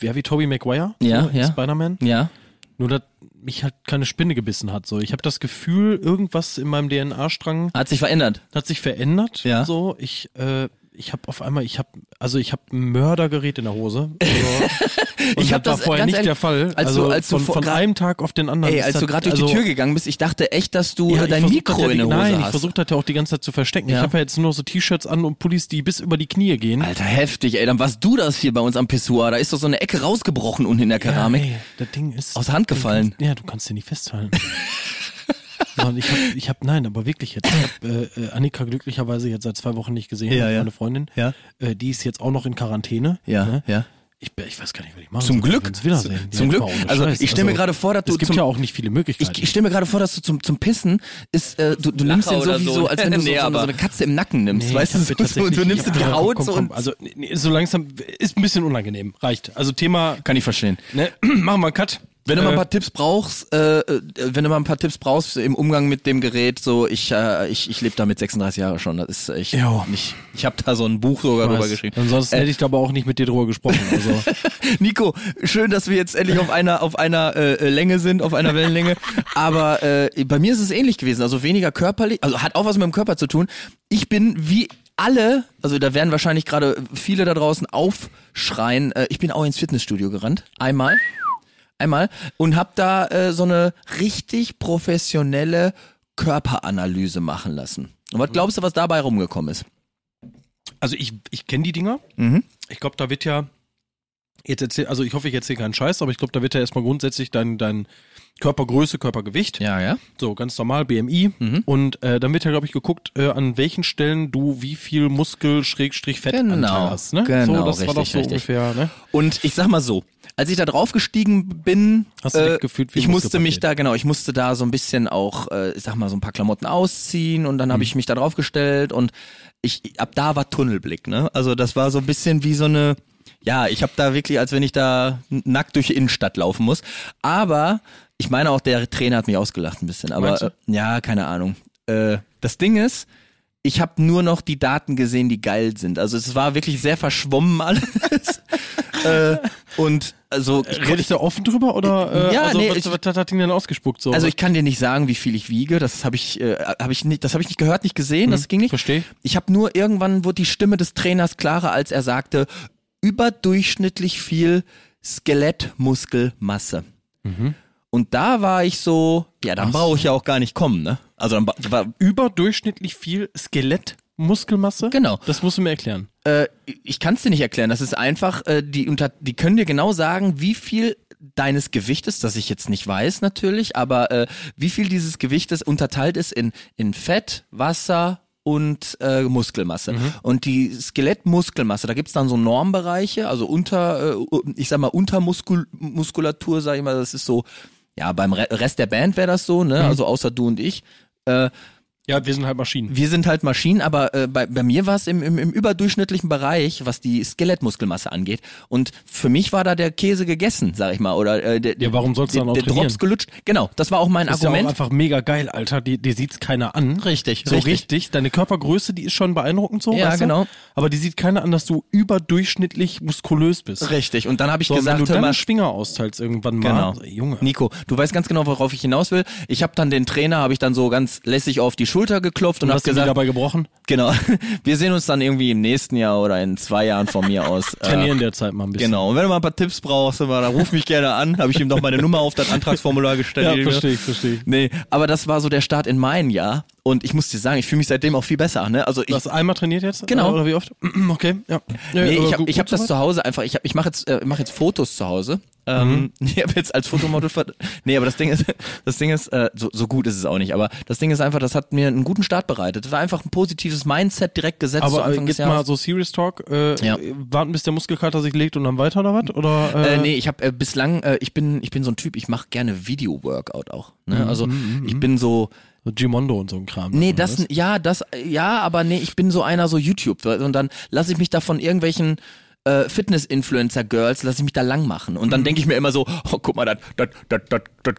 ja, wie Tobey Maguire, Ja, so, ja. Spider-Man. ja. Nur, dass mich halt keine Spinne gebissen hat. So, ich habe das Gefühl, irgendwas in meinem DNA-Strang Hat sich verändert. hat sich verändert. Ja. So, ich, äh, ich habe auf einmal, ich habe, also ich habe ein Mördergerät in der Hose. Also, Ich hab das war das, vorher nicht ehrlich, der Fall. als also du- als du von, vor- von grad- einem Tag auf den anderen. Ey, als das- du gerade durch also, die Tür gegangen bist, ich dachte echt, dass du ja, ich dein Mikro in der Hose Nein, ich hast. versuche das ja auch die ganze Zeit zu verstecken. Ja. Ich habe ja jetzt nur so T-Shirts an und Pullis, die bis über die Knie gehen. Alter, heftig, ey. Dann warst du das hier bei uns am Pissoir. Da ist doch so eine Ecke rausgebrochen unten in der Keramik. Ja, ey, das Ding ist Aus der Hand gefallen. Ja, du kannst den nicht festhalten. Mann, ich hab, ich hab, nein, aber wirklich jetzt. Ich hab äh, äh, Annika glücklicherweise jetzt seit zwei Wochen nicht gesehen, Ja, ja. meine Freundin. Ja. Äh, die ist jetzt auch noch in Quarantäne. ja, Ne? ja. Ich, ich weiß gar nicht, was ich machen Zum soll, Glück. wiedersehen. Zum Glück. Also, ich stell mir gerade vor, dass du Es gibt zum- ja auch nicht viele Möglichkeiten. Ich, ich stelle mir gerade vor, dass du zum, zum Pissen ist, äh, du, du nimmst den so wie so. so, als wenn du so, Nee, so, eine- aber- so eine Katze im Nacken nimmst, Nee, weißt du, so, so, du nimmst die Ja, Haut komm, so komm, und komm. Also nee, so langsam ist ein bisschen unangenehm. Reicht. Also Thema. kann ich verstehen. Ne, machen wir einen Cut. Wenn du mal ein Äh, paar Tipps brauchst, äh, äh, wenn du mal ein paar Tipps brauchst im Umgang mit dem Gerät, so ich äh, ich ich lebe damit 36 Jahre schon, das ist echt Jo. nicht. Ich habe da so ein Buch sogar drüber geschrieben. Ansonsten hätte ich da aber auch nicht mit dir drüber gesprochen. Also Nico, schön, dass wir jetzt endlich auf einer auf einer äh, Länge sind, auf einer Wellenlänge. Aber äh, bei mir ist es ähnlich gewesen. Also weniger körperlich, also hat auch was mit dem Körper zu tun. Ich bin wie alle, also da werden wahrscheinlich gerade viele da draußen aufschreien. Äh, ich bin auch ins Fitnessstudio gerannt, einmal, einmal und habe da äh, so eine richtig professionelle Körperanalyse machen lassen. Und was glaubst du, was dabei rumgekommen ist? Also ich, ich kenne die Dinger. Mhm. Ich glaube, da wird ja jetzt erzähl, also ich hoffe, ich erzähle keinen Scheiß, aber ich glaube, da wird ja erstmal grundsätzlich dein, dein Körpergröße, Körpergewicht, Ja, ja. so ganz normal BMI Mhm. und äh, dann wird ja glaube ich geguckt, äh, an welchen Stellen du wie viel Muskel Schrägstrich Fettanteil Genau, hast, ne? genau, so, das war doch richtig, so richtig. ungefähr, ne? Und ich sag mal so, als ich da drauf gestiegen bin, Hast du dich gefühlt wie ich musste mich da, genau, ich musste da so ein bisschen auch, äh, ich sag mal, so ein paar Klamotten ausziehen und dann Mhm. habe ich mich da drauf gestellt und ich, ab da war Tunnelblick, ne? Also das war so ein bisschen wie so eine, ja, ich habe da wirklich, als wenn ich da nackt durch die Innenstadt laufen muss. Aber ich meine auch, der Trainer hat mich ausgelacht ein bisschen. Aber äh, ja, keine Ahnung. Äh, das Ding ist, ich habe nur noch die Daten gesehen, die geil sind. Also es war wirklich sehr verschwommen alles. Äh, und also ich, Redest du offen drüber oder äh, Ja, also, nee, was, ich- was hat Ding denn ausgespuckt so? also ich kann dir nicht sagen, wie viel ich wiege. Das habe ich, äh, habe ich nicht, das habe ich nicht gehört, nicht gesehen. Das ging nicht. verstehe. Ich habe nur irgendwann wurde die Stimme des Trainers klarer, als er sagte, überdurchschnittlich viel Skelettmuskelmasse. Und da war ich so, ja, dann brauche ich ja auch gar nicht kommen, ne? Also dann war, überdurchschnittlich viel Skelettmuskelmasse? Genau. Das musst du mir erklären. äh, ich kann es dir nicht erklären. Das ist einfach, äh, die unter, die können dir genau sagen, wie viel deines Gewichtes, das ich jetzt nicht weiß natürlich, aber äh, wie viel dieses Gewichtes unterteilt ist in in Fett, Wasser und äh, Muskelmasse. Und die Skelettmuskelmasse, da gibt's dann so Normbereiche, also unter, äh, ich sag mal, Untermuskulatur, sag ich mal, das ist so, ja, beim Re Rest der Band wäre das so, ne? Also außer du und ich. Äh, Ja, wir sind halt Maschinen. wir sind halt Maschinen, aber äh, bei, bei mir war es im, im, im überdurchschnittlichen Bereich, was die Skelettmuskelmasse angeht. Und für mich war da der Käse gegessen, sag ich mal. Oder äh, der, Ja, warum sollst du dann auch der trainieren? Drops gelutscht. Genau, das war auch mein Das ist ja auch Argument. einfach mega geil, Alter. Die, die sieht's keiner an. Richtig, So richtig. richtig. Deine Körpergröße, die ist schon beeindruckend so. Ja, weißt du? genau. Aber die sieht keiner an, dass du überdurchschnittlich muskulös bist. Richtig. Und dann habe ich So, wenn gesagt, du dann mal, einen Schwinger austeilst irgendwann mal. Genau. Junge. Nico, du weißt ganz genau, worauf ich hinaus will. Ich habe dann den Trainer, habe ich dann so ganz lässig auf die Schulter geklopft und, Und hast gesagt, dabei gebrochen? genau, wir sehen uns dann irgendwie im nächsten Jahr oder in zwei Jahren von mir aus. äh, Trainieren derzeit mal ein bisschen. Genau, und wenn du mal ein paar Tipps brauchst, dann ruf mich gerne an. Habe ich ihm noch meine Nummer auf das Antragsformular gestellt. Ja, verstehe ich, verstehe ich. Nee, aber das war so der Start in mein Jahr. Und ich muss dir sagen, ich fühle mich seitdem auch viel besser. Ne? Also ich, Du hast einmal trainiert jetzt? Genau. Oder wie oft? Okay, ja. nee, ich habe hab das zu Hause einfach, ich, hab, ich mache jetzt, äh, mach jetzt Fotos zu Hause. Ähm, Ich habe jetzt als Fotomodel, ver nee, aber das Ding ist, das Ding ist, äh, so, so gut ist es auch nicht, aber das Ding ist einfach, das hat mir einen guten Start bereitet. Das war einfach ein positives Mindset direkt gesetzt Aber äh, Anfang jetzt mal Jahres. so Serious Talk. Äh, Ja. Warten, bis der Muskelkater sich legt und dann weiter oder was? Oder, äh, Äh, nee, ich habe äh, bislang, äh, ich bin, ich bin so ein Typ, ich mache gerne Video-Workout auch. Mhm, Ne? Also ich bin so, So Gimondo und so ein Kram. Nee, das, ja, das, ja, aber nee, ich bin so einer so YouTube und dann lasse ich mich da von irgendwelchen äh, Fitness-Influencer-Girls, lasse ich mich da lang machen und dann Mhm. denke ich mir immer so, oh, guck mal, das,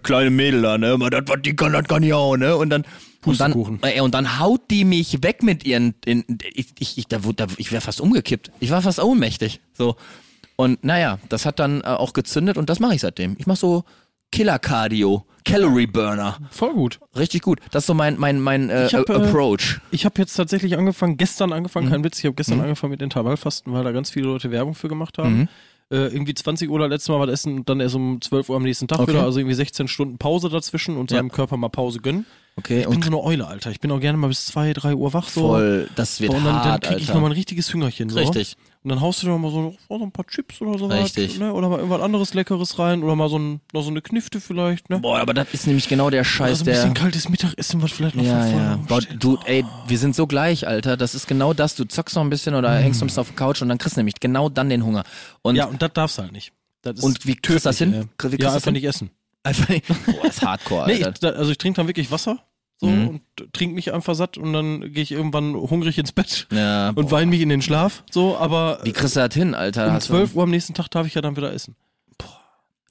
kleine Mädel da, ne, das, was die kann, das kann ich auch, ne, und dann, und dann, Pustekuchen. äh, und dann haut die mich weg mit ihren, in, ich, ich, ich, da, da, ich wäre fast umgekippt, ich war fast ohnmächtig, so. Und naja, das hat dann äh, auch gezündet und das mache ich seitdem. Ich mache so Killer Cardio, Calorie Burner. Voll gut. Richtig gut. Das ist so mein, mein, mein äh, Ich hab, äh, Approach. Ich habe jetzt tatsächlich angefangen, gestern angefangen, Mhm. kein Witz, ich habe gestern angefangen mit Intervallfasten, weil da ganz viele Leute Werbung für gemacht haben. Mhm. Äh, irgendwie 20 Uhr letztes Mal was essen und dann erst um 12 Uhr am nächsten Tag Okay. wieder, also irgendwie 16 Stunden Pause dazwischen und Ja. seinem Körper mal Pause gönnen. Okay, Ich bin so eine Eule, Alter. Ich bin auch gerne mal bis 2, 3 Uhr wach so. voll, das wird und dann, dann hart, kriege ich nochmal ein richtiges Hüngerchen. So. Richtig. Und dann haust du da mal so, oh, so ein paar Chips oder so Richtig. Ne? Oder mal irgendwas anderes Leckeres rein oder mal so, ein, noch so eine Knifte vielleicht. Ne? Boah, aber das ist nämlich genau der Scheiß, so ein der... bisschen kaltes Mittagessen, was vielleicht noch Ja, ja. Boah, du, ey, wir sind so gleich, Alter. Das ist genau das. Du zockst noch ein bisschen oder hängst noch ein bisschen auf der Couch und dann kriegst du nämlich genau dann den Hunger. Und, ja, und das darfst du halt nicht. Und wie kriegst du das hin? du Ja, einfach hin? nicht essen. Einfach nicht. Boah, das ist Hardcore, Nee, ich, Alter. da, also ich trinke dann wirklich Wasser so Mhm. und trinke mich einfach satt und dann gehe ich irgendwann hungrig ins Bett ja, und weine mich in den Schlaf. So, aber wie kriegst du das hin, Alter? um Hast du- 12 Uhr am nächsten Tag darf ich ja dann wieder essen.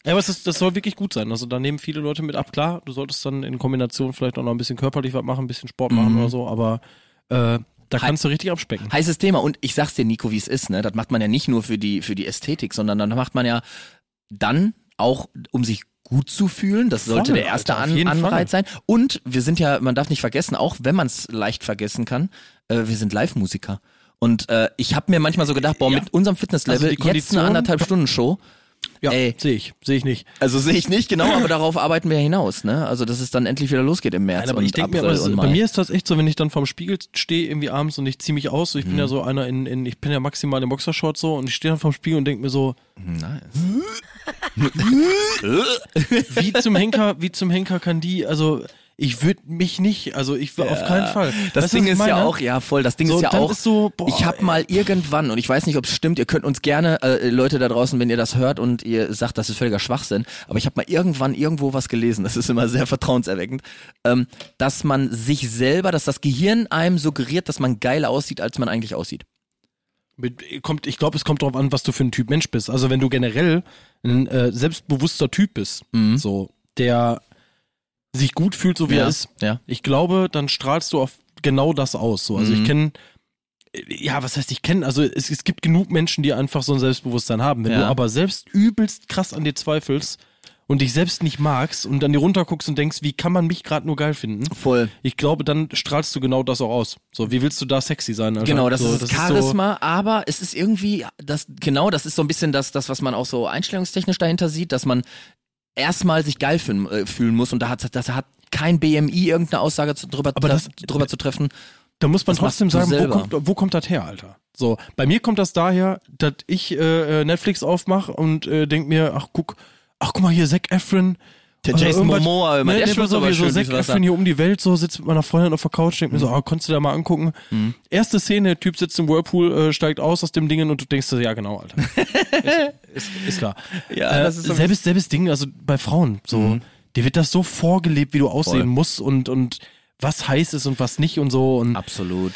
Ja, aber es ist, das soll wirklich gut sein. Also da nehmen viele Leute mit ab. Klar, du solltest dann in Kombination vielleicht auch noch ein bisschen körperlich was machen, ein bisschen Sport machen Mhm. oder so, aber äh, da kannst du richtig abspecken. Heißes Thema. Und ich sag's dir, Nico, wie es ist, ne? Das macht man ja nicht nur für die, für die Ästhetik, sondern dann macht man ja dann auch, um sich gut zu fühlen. Das sollte Voll, der erste Alter, An Anreiz sein. Und wir sind ja, man darf nicht vergessen, auch wenn man es leicht vergessen kann, äh, wir sind Live-Musiker. Und äh, ich habe mir manchmal so gedacht, boah, Ja. mit unserem Fitnesslevel Also jetzt eine anderthalb Stunden Show. Ja, sehe ich, sehe ich nicht. Also sehe ich nicht genau, aber darauf arbeiten wir hinaus, ne? Also dass es dann endlich wieder losgeht im März Nein, aber und ich denke mir, und bei mir ist das echt so, wenn ich dann vorm Spiegel stehe irgendwie abends und ich ziehe mich aus, so ich bin Mhm. ja so einer in, in ich bin ja maximal in Boxershorts so und ich stehe dann vorm Spiegel und denke mir so, nice. wie zum Henker, wie zum Henker kann die, also ich würde mich nicht, also ich will auf keinen Fall. Das Weißt Ding ist ja auch, ja voll, das Ding So, ist ja auch, ist so, boah, ich habe mal irgendwann, und ich weiß nicht, ob es stimmt, ihr könnt uns gerne, äh, Leute da draußen, wenn ihr das hört und ihr sagt, das ist völliger Schwachsinn, aber ich habe mal irgendwann irgendwo was gelesen, das ist immer sehr vertrauenserweckend, ähm, dass man sich selber, dass das Gehirn einem suggeriert, dass man geiler aussieht, als man eigentlich aussieht. Kommt, ich glaube, es kommt darauf an, was du für ein Typ Mensch bist. Also wenn du generell ein äh, selbstbewusster Typ bist, Mhm. so, der sich gut fühlt, so wie Ja, er ist, ja. ich glaube, dann strahlst du auf genau das aus. So. Also Mhm. ich kenne, ja, was heißt ich kenne? Also es, es gibt genug Menschen, die einfach so ein Selbstbewusstsein haben. Wenn Ja. du aber selbst übelst krass an dir zweifelst und dich selbst nicht magst und dann dir runterguckst und denkst, wie kann man mich gerade nur geil finden? Voll. Ich glaube, dann strahlst du genau das auch aus. So, wie willst du da sexy sein? Alter? Genau, das so, ist das Charisma, aber es ist irgendwie, das, genau, das ist so ein bisschen das, das, was man auch so einstellungstechnisch dahinter sieht, dass man erstmal sich geil fühlen, äh, fühlen muss und da hat, das hat kein BMI irgendeine Aussage zu, drüber, Aber das- drüber zu treffen. Da muss man Das trotzdem sagen, wo kommt, wo kommt das her, Alter? So, bei mir kommt das daher, dass ich äh, äh, Netflix aufmache und äh, denk mir, ach guck, ach guck mal hier, Zac Efron. Der Jason Momoa, immer, ne, der der schwimmt so wie so Zac. Efron hier um die Welt, so sitzt mit meiner Freundin auf der Couch, denk mir so, Mhm. ah, konntest du da mal angucken? Erste Szene, der Typ sitzt im Whirlpool, äh, steigt aus aus dem Dingen und du denkst dir, ja genau, Alter. ist, ist, ist klar. Ja, äh, das ist selbes, selbes Ding, also bei Frauen, so, dir wird das so vorgelebt, wie du aussehen Voll. musst und, und was heiß ist und was nicht und so und Absolut.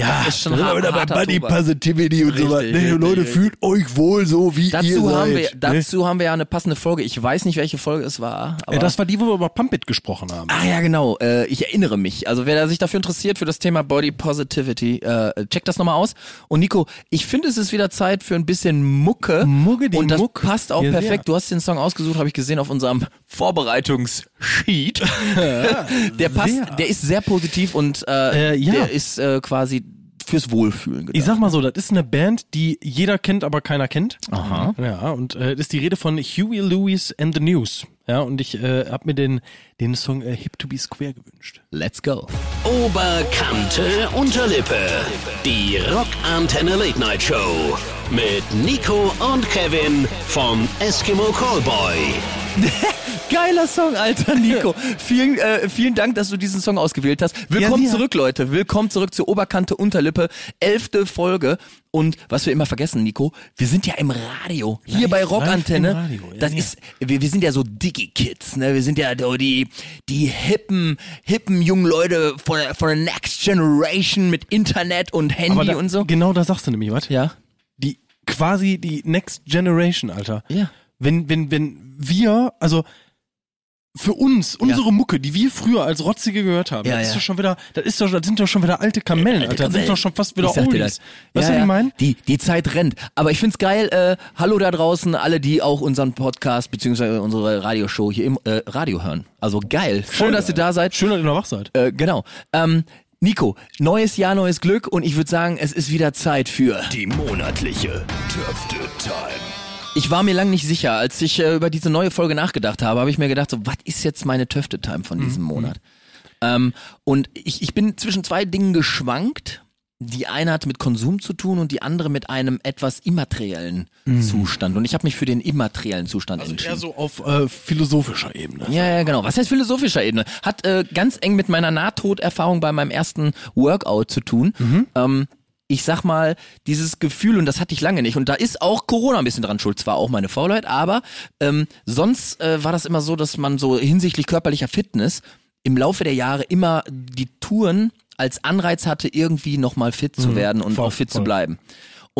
Ja, ist schon hart- wieder bei Tobak. Positivity und so weiter. Nee, Leute, richtig. fühlt euch wohl so, wie ihr Dazu seid. haben, wir, dazu haben wir ja eine passende Folge. Ich weiß nicht, welche Folge es war. Aber Äh, das war die, wo wir über Pumpit gesprochen haben. Ah ja, genau. Äh, ich erinnere mich. Also wer sich dafür interessiert, für das Thema Body Positivity, äh, checkt das nochmal aus. Und Nico, ich finde, es ist wieder Zeit für ein bisschen Mucke. Mucke, die Und das Muck. passt auch Ja, sehr. perfekt. Du hast den Song ausgesucht, habe ich gesehen auf unserem Vorbereitungssheet. der passt, sehr. der ist sehr positiv und äh, Äh, ja. der ist äh, quasi fürs Wohlfühlen gedacht. Ich sag mal so, das ist eine Band, die jeder kennt, aber keiner kennt. Aha. Ja, und äh, das ist die Rede von Huey Lewis and the News. Ja, und ich äh, habe mir den, den Song äh, Hip to be Square gewünscht. Let's go. Oberkante Unterlippe. Die Rockantenne Late Night Show. Mit Nico und Kevin vom Eskimo Callboy. Geiler Song, Alter, Nico. vielen, äh, vielen Dank, dass du diesen Song ausgewählt hast. Willkommen Ja, zurück, Leute. Willkommen zurück zur Oberkante Unterlippe. Elfte Folge. Und was wir immer vergessen, Nico, wir sind ja im Radio. Hier Live- bei Rockantenne. Radio, ja, das ja. ist, wir, wir sind ja so Digi-Kids, ne? Wir sind ja die, die hippen, hippen jungen Leute von der, von der Next Generation mit Internet und Handy da, und so. genau da sagst du nämlich was. Ja. Die quasi die Next Generation, Alter. Ja. Wenn, wenn, wenn wir, also für uns, unsere Mucke, die wir früher als Rotzige gehört haben, Ja, das ist ja. doch schon wieder, das ist doch, das sind doch schon wieder alte Kamellen, Alter. Das sind doch schon fast wieder Oldies. das. Weißt du, Ja, was ja. ich meine? Die, die Zeit rennt. Aber ich find's geil, äh, hallo da draußen, alle, die auch unseren Podcast beziehungsweise unsere Radioshow hier im äh, Radio hören. Also geil. Schön, dass ihr da seid. Schön, dass ihr noch wach seid. Äh, genau. Ähm, Nico, neues Jahr, neues Glück und ich würde sagen, es ist wieder Zeit für. Die monatliche Töfte Time. Ich war mir lang nicht sicher, als ich äh, über diese neue Folge nachgedacht habe, habe ich mir gedacht, so, was ist jetzt meine Töfte-Time von diesem Monat? Ähm, und ich, ich bin zwischen zwei Dingen geschwankt. Die eine hat mit Konsum zu tun und die andere mit einem etwas immateriellen Zustand. Und ich habe mich für den immateriellen Zustand Also entschieden. eher so auf äh, philosophischer Ebene. Ja, ja, genau. Was heißt philosophischer Ebene? Hat äh, ganz eng mit meiner Nahtoderfahrung bei meinem ersten Workout zu tun. Ähm, ich sag mal, dieses Gefühl, und das hatte ich lange nicht, und da ist auch Corona ein bisschen dran schuld, zwar auch meine Faulheit, aber ähm, sonst äh, war das immer so, dass man so hinsichtlich körperlicher Fitness im Laufe der Jahre immer die Touren als Anreiz hatte, irgendwie nochmal fit zu werden und voll, auch fit zu voll. bleiben.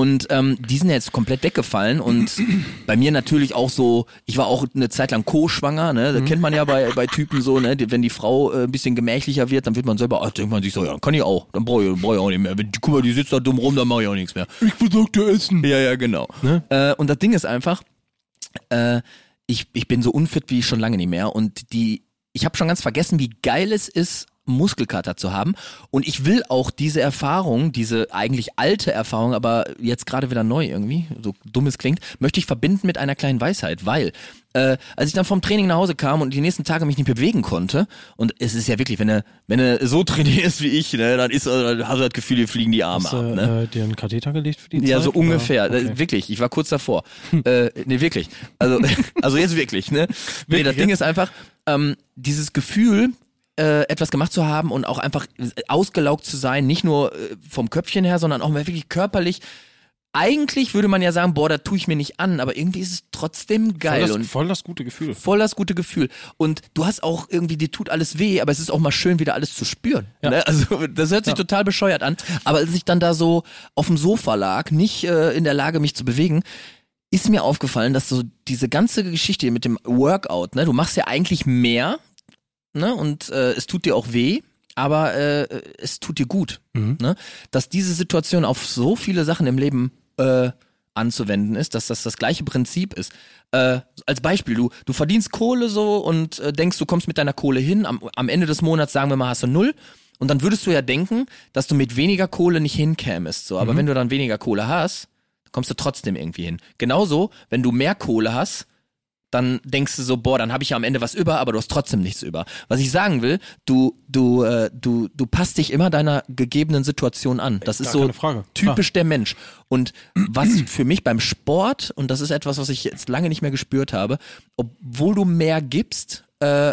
Und ähm, die sind ja jetzt komplett weggefallen und bei mir natürlich auch so, ich war auch eine Zeit lang co-schwanger, ne? Das kennt man ja bei, bei Typen so, ne? Wenn die Frau äh, ein bisschen gemächlicher wird, dann wird man selber, ach, denkt man sich so, ja, kann ich auch, dann brauche ich, brauch ich auch nicht mehr. Wenn, die- guck mal, die sitzt da dumm rum, dann mache ich auch nichts mehr. Ich besorg dir Essen. Ja, ja, genau. Ne? Äh, und das Ding ist einfach, äh, ich, ich bin so unfit wie schon lange nicht mehr und die, ich habe schon ganz vergessen, wie geil es ist, Muskelkater zu haben. Und ich will auch diese Erfahrung, diese eigentlich alte Erfahrung, aber jetzt gerade wieder neu irgendwie, so dumm es klingt, möchte ich verbinden mit einer kleinen Weisheit, weil äh, als ich dann vom Training nach Hause kam und die nächsten Tage mich nicht bewegen konnte, und es ist ja wirklich, wenn du, wenn du so trainierst wie ich, ne, dann ist, äh, dann hast du das Gefühl, dir fliegen die Arme Hast ab. Ne? äh, dir einen Katheter gelegt für die Ja, Zeit? so ungefähr. Äh, Okay. Wirklich, ich war kurz davor. äh, nee, wirklich. Also, also jetzt wirklich, ne? Nee, das Ding ist einfach, ähm, dieses Gefühl, äh, etwas gemacht zu haben und auch einfach ausgelaugt zu sein, nicht nur äh, vom Köpfchen her, sondern auch mal wirklich körperlich. Eigentlich würde man ja sagen, boah, da tue ich mir nicht an, aber irgendwie ist es trotzdem Voll geil das, und voll das gute Gefühl. voll das gute Gefühl. Und du hast auch irgendwie, dir tut alles weh, aber es ist auch mal schön, wieder alles zu spüren. Ja. Ne? Also das hört sich total bescheuert an. Aber als ich dann da so auf dem Sofa lag, nicht äh, in der Lage, mich zu bewegen, ist mir aufgefallen, dass so diese ganze Geschichte mit dem Workout, ne, du machst ja eigentlich mehr, ne, und äh, es tut dir auch weh, aber äh, es tut dir gut, ne, dass diese Situation auf so viele Sachen im Leben äh, anzuwenden ist, dass das das gleiche Prinzip ist. Äh, als Beispiel, du, du verdienst Kohle so und äh, denkst, du kommst mit deiner Kohle hin, am, am Ende des Monats sagen wir mal, hast du null. Und dann würdest du ja denken, dass du mit weniger Kohle nicht hinkämest. So. Aber wenn du dann weniger Kohle hast, kommst du trotzdem irgendwie hin. Genauso, wenn du mehr Kohle hast, dann denkst du so, boah, dann habe ich ja am Ende was über, aber du hast trotzdem nichts über. Was ich sagen will, du, du, äh, du, du passt dich immer deiner gegebenen Situation an. Das ist so typisch der Mensch. Und was für mich beim Sport, und das ist etwas, was ich jetzt lange nicht mehr gespürt habe, obwohl du mehr gibst, äh,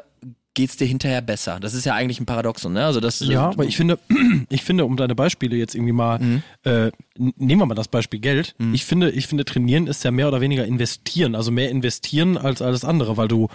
geht's dir hinterher besser. Das ist ja eigentlich ein Paradoxon, ne? Also das Ja, aber ich finde, ich finde, um deine Beispiele jetzt irgendwie mal, Mhm. äh, nehmen wir mal das Beispiel Geld. Ich finde, ich finde, trainieren ist ja mehr oder weniger investieren, also mehr investieren als alles andere, weil du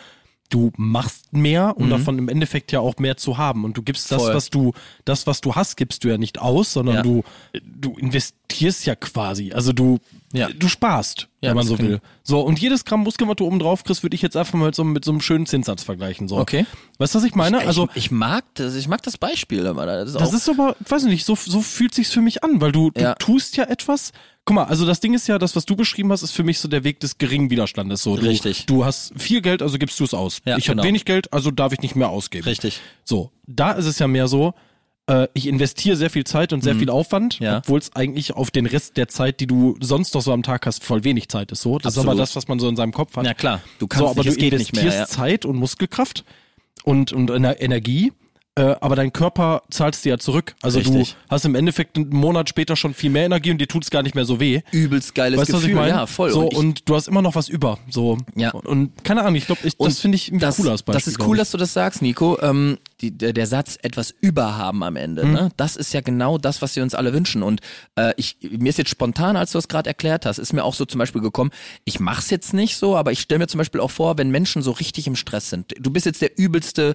du machst mehr, um davon im Endeffekt ja auch mehr zu haben. Und du gibst das, Mhm. Voll. was du, das, was du hast, gibst du ja nicht aus, sondern Ja. du, du investierst ja quasi. Also du, Ja. du sparst, Ja, wenn man so will. So, und jedes Gramm Muskel, was du oben drauf kriegst, würde ich jetzt einfach mal mit so, mit so einem schönen Zinssatz vergleichen. So. Okay. Weißt du, was ich meine? also, ich, ich mag das, ich mag das Beispiel, aber das ist das auch, ist aber, weiß ich nicht, so, so fühlt sich's für mich an, weil du, du tust ja etwas. Guck mal, also das Ding ist ja, das, was du beschrieben hast, ist für mich so der Weg des geringen Widerstandes. So, du, Richtig. Du hast viel Geld, also gibst du es aus. Ja, ich habe genau. wenig Geld, also darf ich nicht mehr ausgeben. Richtig. So, da ist es ja mehr so, äh, ich investiere sehr viel Zeit und sehr viel Aufwand, Mhm. Ja. obwohl es eigentlich auf den Rest der Zeit, die du sonst noch so am Tag hast, voll wenig Zeit ist. So, das ist Absolut. aber das, was man so in seinem Kopf hat. Ja, klar. Du kannst so, aber nicht, es du investierst mehr, ja. Zeit und Muskelkraft und, und Ener- Energie, äh, aber dein Körper zahlst dir ja zurück. Also Richtig. du hast im Endeffekt einen Monat später schon viel mehr Energie und dir tut's gar nicht mehr so weh. übelst geiles Weißt du, was Gefühl. ich meine? Ja, voll. So, und und, du hast immer noch was über. So. Ja. Und keine Ahnung, ich glaube, das finde ich das, cooler als Beispiel. Das ist cool, dass du das sagst, Nico. Ähm, die, der, der Satz, etwas überhaben am Ende, Mhm. ne? das ist ja genau das, was wir uns alle wünschen. Und äh, ich, mir ist jetzt spontan, als du es gerade erklärt hast, ist mir auch so zum Beispiel gekommen, ich mach's jetzt nicht so, aber ich stelle mir zum Beispiel auch vor, wenn Menschen so richtig im Stress sind. Du bist jetzt der übelste,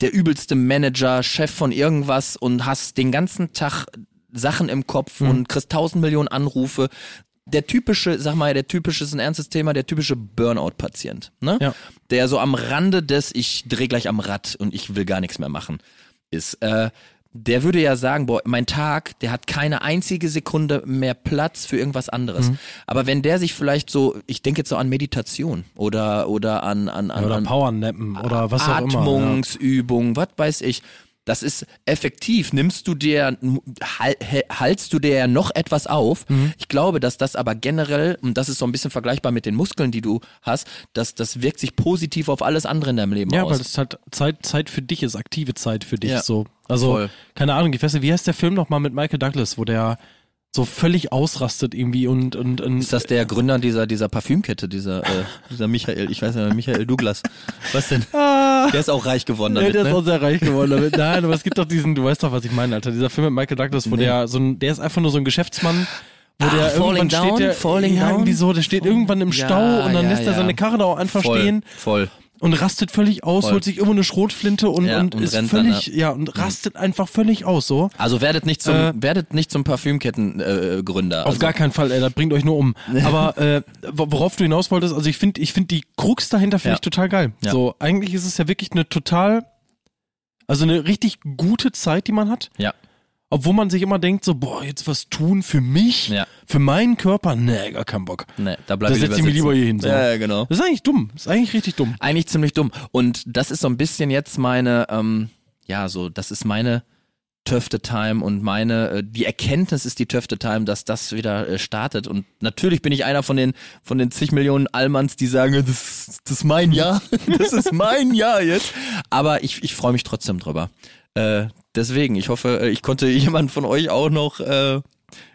der übelste Manager, Chef von irgendwas und hast den ganzen Tag Sachen im Kopf Mhm. und kriegst tausend Millionen Anrufe der typische, sag mal, der typische ist ein ernstes Thema, der typische Burnout-Patient, ne? Ja. Der so am Rande des, ich dreh gleich am Rad und ich will gar nichts mehr machen, ist. Äh, der würde ja sagen, boah, mein Tag, der hat keine einzige Sekunde mehr Platz für irgendwas anderes. Mhm. Aber wenn der sich vielleicht so, ich denke jetzt so an Meditation oder oder an an an, Oder Powernappen oder was auch immer. Ja. Atmungsübung, was weiß ich. Das ist effektiv. Nimmst du dir, hal- haltst du dir ja noch etwas auf. Mhm. Ich glaube, dass das aber generell, und das ist so ein bisschen vergleichbar mit den Muskeln, die du hast, dass das wirkt sich positiv auf alles andere in deinem Leben Ja, aus. weil es halt Zeit, Zeit für dich ist, aktive Zeit für dich Ja, so. Also, voll. keine Ahnung, ich weiß nicht, wie heißt der Film nochmal mit Michael Douglas, wo der so völlig ausrastet irgendwie und, und, und ist das der Gründer dieser, dieser Parfümkette, dieser, äh, dieser Michael, ich weiß nicht, Michael Douglas. Was denn? Ah, Der ist auch reich geworden ja, damit, der ist ne? auch sehr reich geworden damit. Nein, aber es gibt doch diesen, du weißt doch, was ich meine, Alter. Dieser Film mit Michael Douglas, wo Nee. der so ein, der ist einfach nur so ein Geschäftsmann, wo Ah, der Falling irgendwann Down? steht der, Falling ja, irgendwie so, der steht irgendwann im Ja, Stau und dann ja, lässt er ja. seine Karre da auch einfach voll, stehen Voll. Und rastet völlig aus, Voll. holt sich irgendwo eine Schrotflinte und, Ja, und, und ist rennt dann, völlig, ja, und rastet einfach völlig aus, so. Also werdet nicht zum, Äh, werdet nicht zum Parfümketten-Gründer. Äh, Gründer. Auf also, gar keinen Fall, ey, das bringt euch nur um. Aber äh, wo- worauf du hinaus wolltest, also ich finde ich find die Krux dahinter finde Ja. ich total geil. Ja. So, eigentlich ist es ja wirklich eine total, also eine richtig gute Zeit, die man hat. Ja. Obwohl man sich immer denkt, so, boah, jetzt was tun für mich, Ja. für meinen Körper, nee, gar keinen Bock. Nee, da bleib Da ich setz ich mich lieber hier hin, so. Ja, ja, genau. Das ist eigentlich dumm, das ist eigentlich richtig dumm. Eigentlich ziemlich dumm. Und das ist so ein bisschen jetzt meine, ähm, ja, so, das ist meine Töfte Time und meine, äh, die Erkenntnis ist die Töfte Time, dass das wieder äh, startet. Und natürlich bin ich einer von den, von den zig Millionen Allmanns, die sagen, das, das ist mein Jahr, das ist mein Jahr jetzt. Aber ich, ich freue mich trotzdem drüber. Äh, deswegen, ich hoffe, äh, ich konnte jemand von euch auch noch, äh,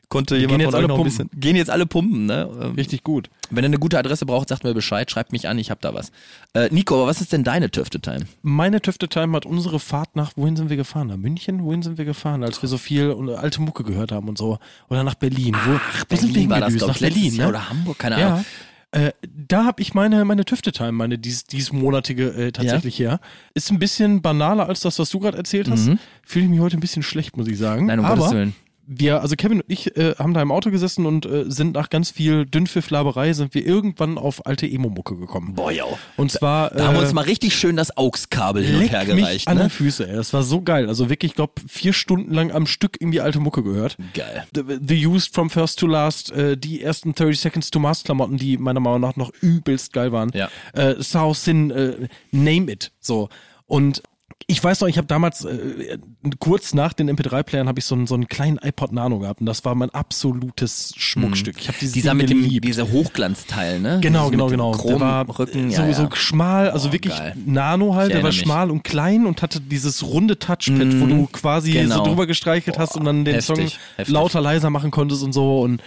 konnte gehen jemand jetzt von euch alle pumpen. bisschen, gehen jetzt alle pumpen, ne? Ähm, Richtig gut. wenn ihr eine gute Adresse braucht, sagt mir Bescheid, schreibt mich an, ich hab da was. Äh, Nico, aber was ist denn deine Töfte-Time? Meine Töfte-Time hat unsere Fahrt nach, wohin sind wir gefahren? Nach München? Wohin sind wir gefahren, als wir so viel alte Mucke gehört haben und so? Oder nach Berlin? Wo, wo sind wir war das, glaub Nach Berlin, Jahr ne? oder Hamburg, keine Ja. Äh, da habe ich meine, meine Töfte-Time, meine dies, diesmonatige äh, tatsächlich her. Ist ein bisschen banaler als das, was du gerade erzählt hast. Fühle ich mich heute ein bisschen schlecht, muss ich sagen. Mhm. Nein, um Aber Gottes Willen. Wir, also Kevin und ich äh, haben da im Auto gesessen und äh, sind nach ganz viel Dünnpfifflaberei sind wir irgendwann auf alte Emo-Mucke gekommen. Boah, ja. Und zwar Da haben wir äh, uns mal richtig schön das AUX-Kabel hin und her mich gereicht, an ne? den Füße, ey. Das war so geil. Also wirklich, ich glaube, vier Stunden lang am Stück irgendwie alte Mucke gehört. Geil. The, the Used from First to Last, äh, die ersten 30 Seconds to Mars Klamotten, die meiner Meinung nach noch übelst geil waren. Ja. Äh, South Sin, äh, Name It, so. Und ich weiß noch, ich habe damals äh, kurz nach den MP3-Playern habe ich so einen, so einen kleinen iPod Nano gehabt und das war mein absolutes Schmuckstück. Ich habe dieses Dieser Ding mit dem, geliebt. dieser Hochglanzteil, ne? Genau, genau, genau. Der war Chromrücken, so, ja, so schmal, also Oh, wirklich geil. Nano halt. Der war mich. schmal und klein und hatte dieses runde Touchpad, wo du quasi genau. so drüber gestreichelt hast und dann den heftig, Song heftig. lauter, leiser machen konntest und so. Und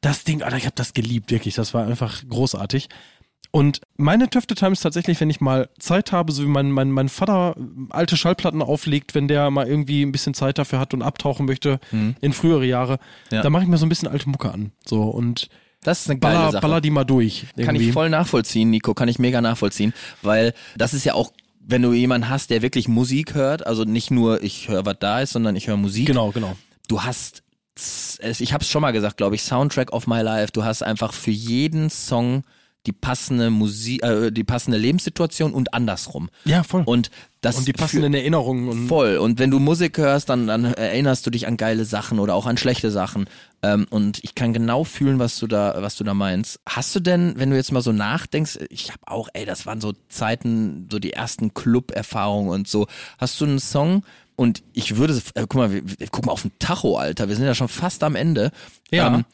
das Ding, Alter, ich habe das geliebt, wirklich. Das war einfach großartig. Und meine Töfte Time ist tatsächlich, wenn ich mal Zeit habe, so wie mein, mein, mein Vater alte Schallplatten auflegt, wenn der mal irgendwie ein bisschen Zeit dafür hat und abtauchen möchte in frühere Jahre, Mhm. Ja. da mache ich mir so ein bisschen alte Mucke an. So und Das ist eine geile baller, Sache. baller die mal durch. Kann irgendwie. ich voll nachvollziehen, Nico, kann ich mega nachvollziehen, weil das ist ja auch, wenn du jemanden hast, der wirklich Musik hört, also nicht nur ich höre, was da ist, sondern ich höre Musik. Genau, genau. Du hast, ich habe es schon mal gesagt, glaube ich, Soundtrack of my life. Du hast einfach für jeden Song die passende Musik, äh, die passende Lebenssituation und andersrum. Ja, voll. Und das Und die passenden Erinnerungen. Und Voll. Und wenn du Musik hörst, dann, dann erinnerst du dich an geile Sachen oder auch an schlechte Sachen. Ähm, und ich kann genau fühlen, was du da, was du da meinst. Hast du denn, wenn du jetzt mal so nachdenkst, ich habe auch, ey, das waren so Zeiten, so die ersten Club-Erfahrungen und so. Hast du einen Song? Und ich würde, äh, guck mal, wir, wir, guck mal auf den Tacho, Alter. Wir sind ja schon fast am Ende. Ja. Ähm,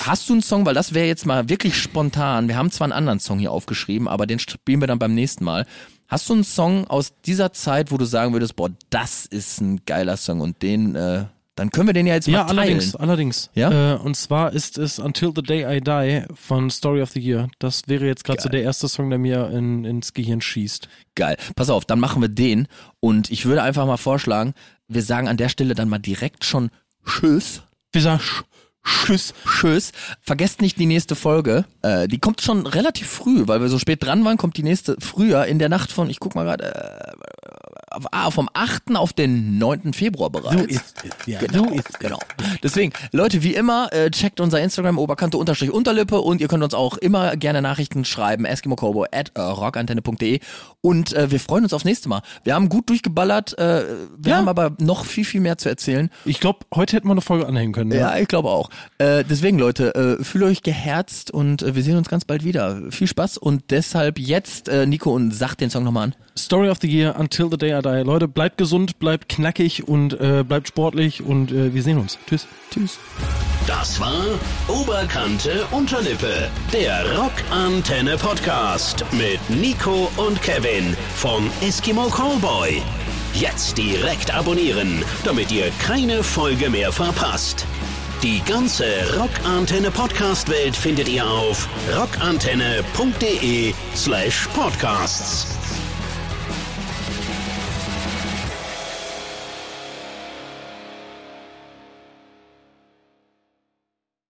Hast du einen Song, weil das wäre jetzt mal wirklich spontan. Wir haben zwar einen anderen Song hier aufgeschrieben, aber den spielen wir dann beim nächsten Mal. Hast du einen Song aus dieser Zeit, wo du sagen würdest, boah, das ist ein geiler Song und den, äh, dann können wir den ja jetzt ja, mal teilen. allerdings, allerdings. Ja? Äh, und zwar ist es Until the Day I Die von Story of the Year. Das wäre jetzt gerade so der erste Song, der mir in, ins Gehirn schießt. Geil. Pass auf, dann machen wir den und ich würde einfach mal vorschlagen, wir sagen an der Stelle dann mal direkt schon Tschüss. Wir sagen Sch Tschüss. Tschüss. Vergesst nicht die nächste Folge. Äh, die kommt schon relativ früh, weil wir so spät dran waren, kommt die nächste früher in der Nacht von, ich guck mal gerade, äh, vom 8. auf den 9. Februar bereits. So ist es, ja, Genau, so ist es. genau. Deswegen, Leute, wie immer, äh, checkt unser Instagram Oberkante unterstrich Unterlippe und ihr könnt uns auch immer gerne Nachrichten schreiben, eskimokobo at äh, rockantenne.de und äh, wir freuen uns aufs nächste Mal. Wir haben gut durchgeballert, äh, wir Ja. haben aber noch viel, viel mehr zu erzählen. Ich glaube, heute hätten wir eine Folge anhängen können. ne? Ja, ich glaube auch. Äh, deswegen, Leute, äh, fühlt euch geherzt und äh, wir sehen uns ganz bald wieder. Viel Spaß und deshalb jetzt, äh, Nico, und sag den Song nochmal an. Story of the Year, Until the Day I Die. Leute, bleibt gesund, bleibt knackig und äh, bleibt sportlich und äh, wir sehen uns. Tschüss. Tschüss. Das war Oberkante Unterlippe, der Rockantenne Podcast mit Nico und Kevin von Eskimo Callboy. Jetzt direkt abonnieren, damit ihr keine Folge mehr verpasst. Die ganze Rockantenne Podcast Welt findet ihr auf rockantenne.de slash podcasts.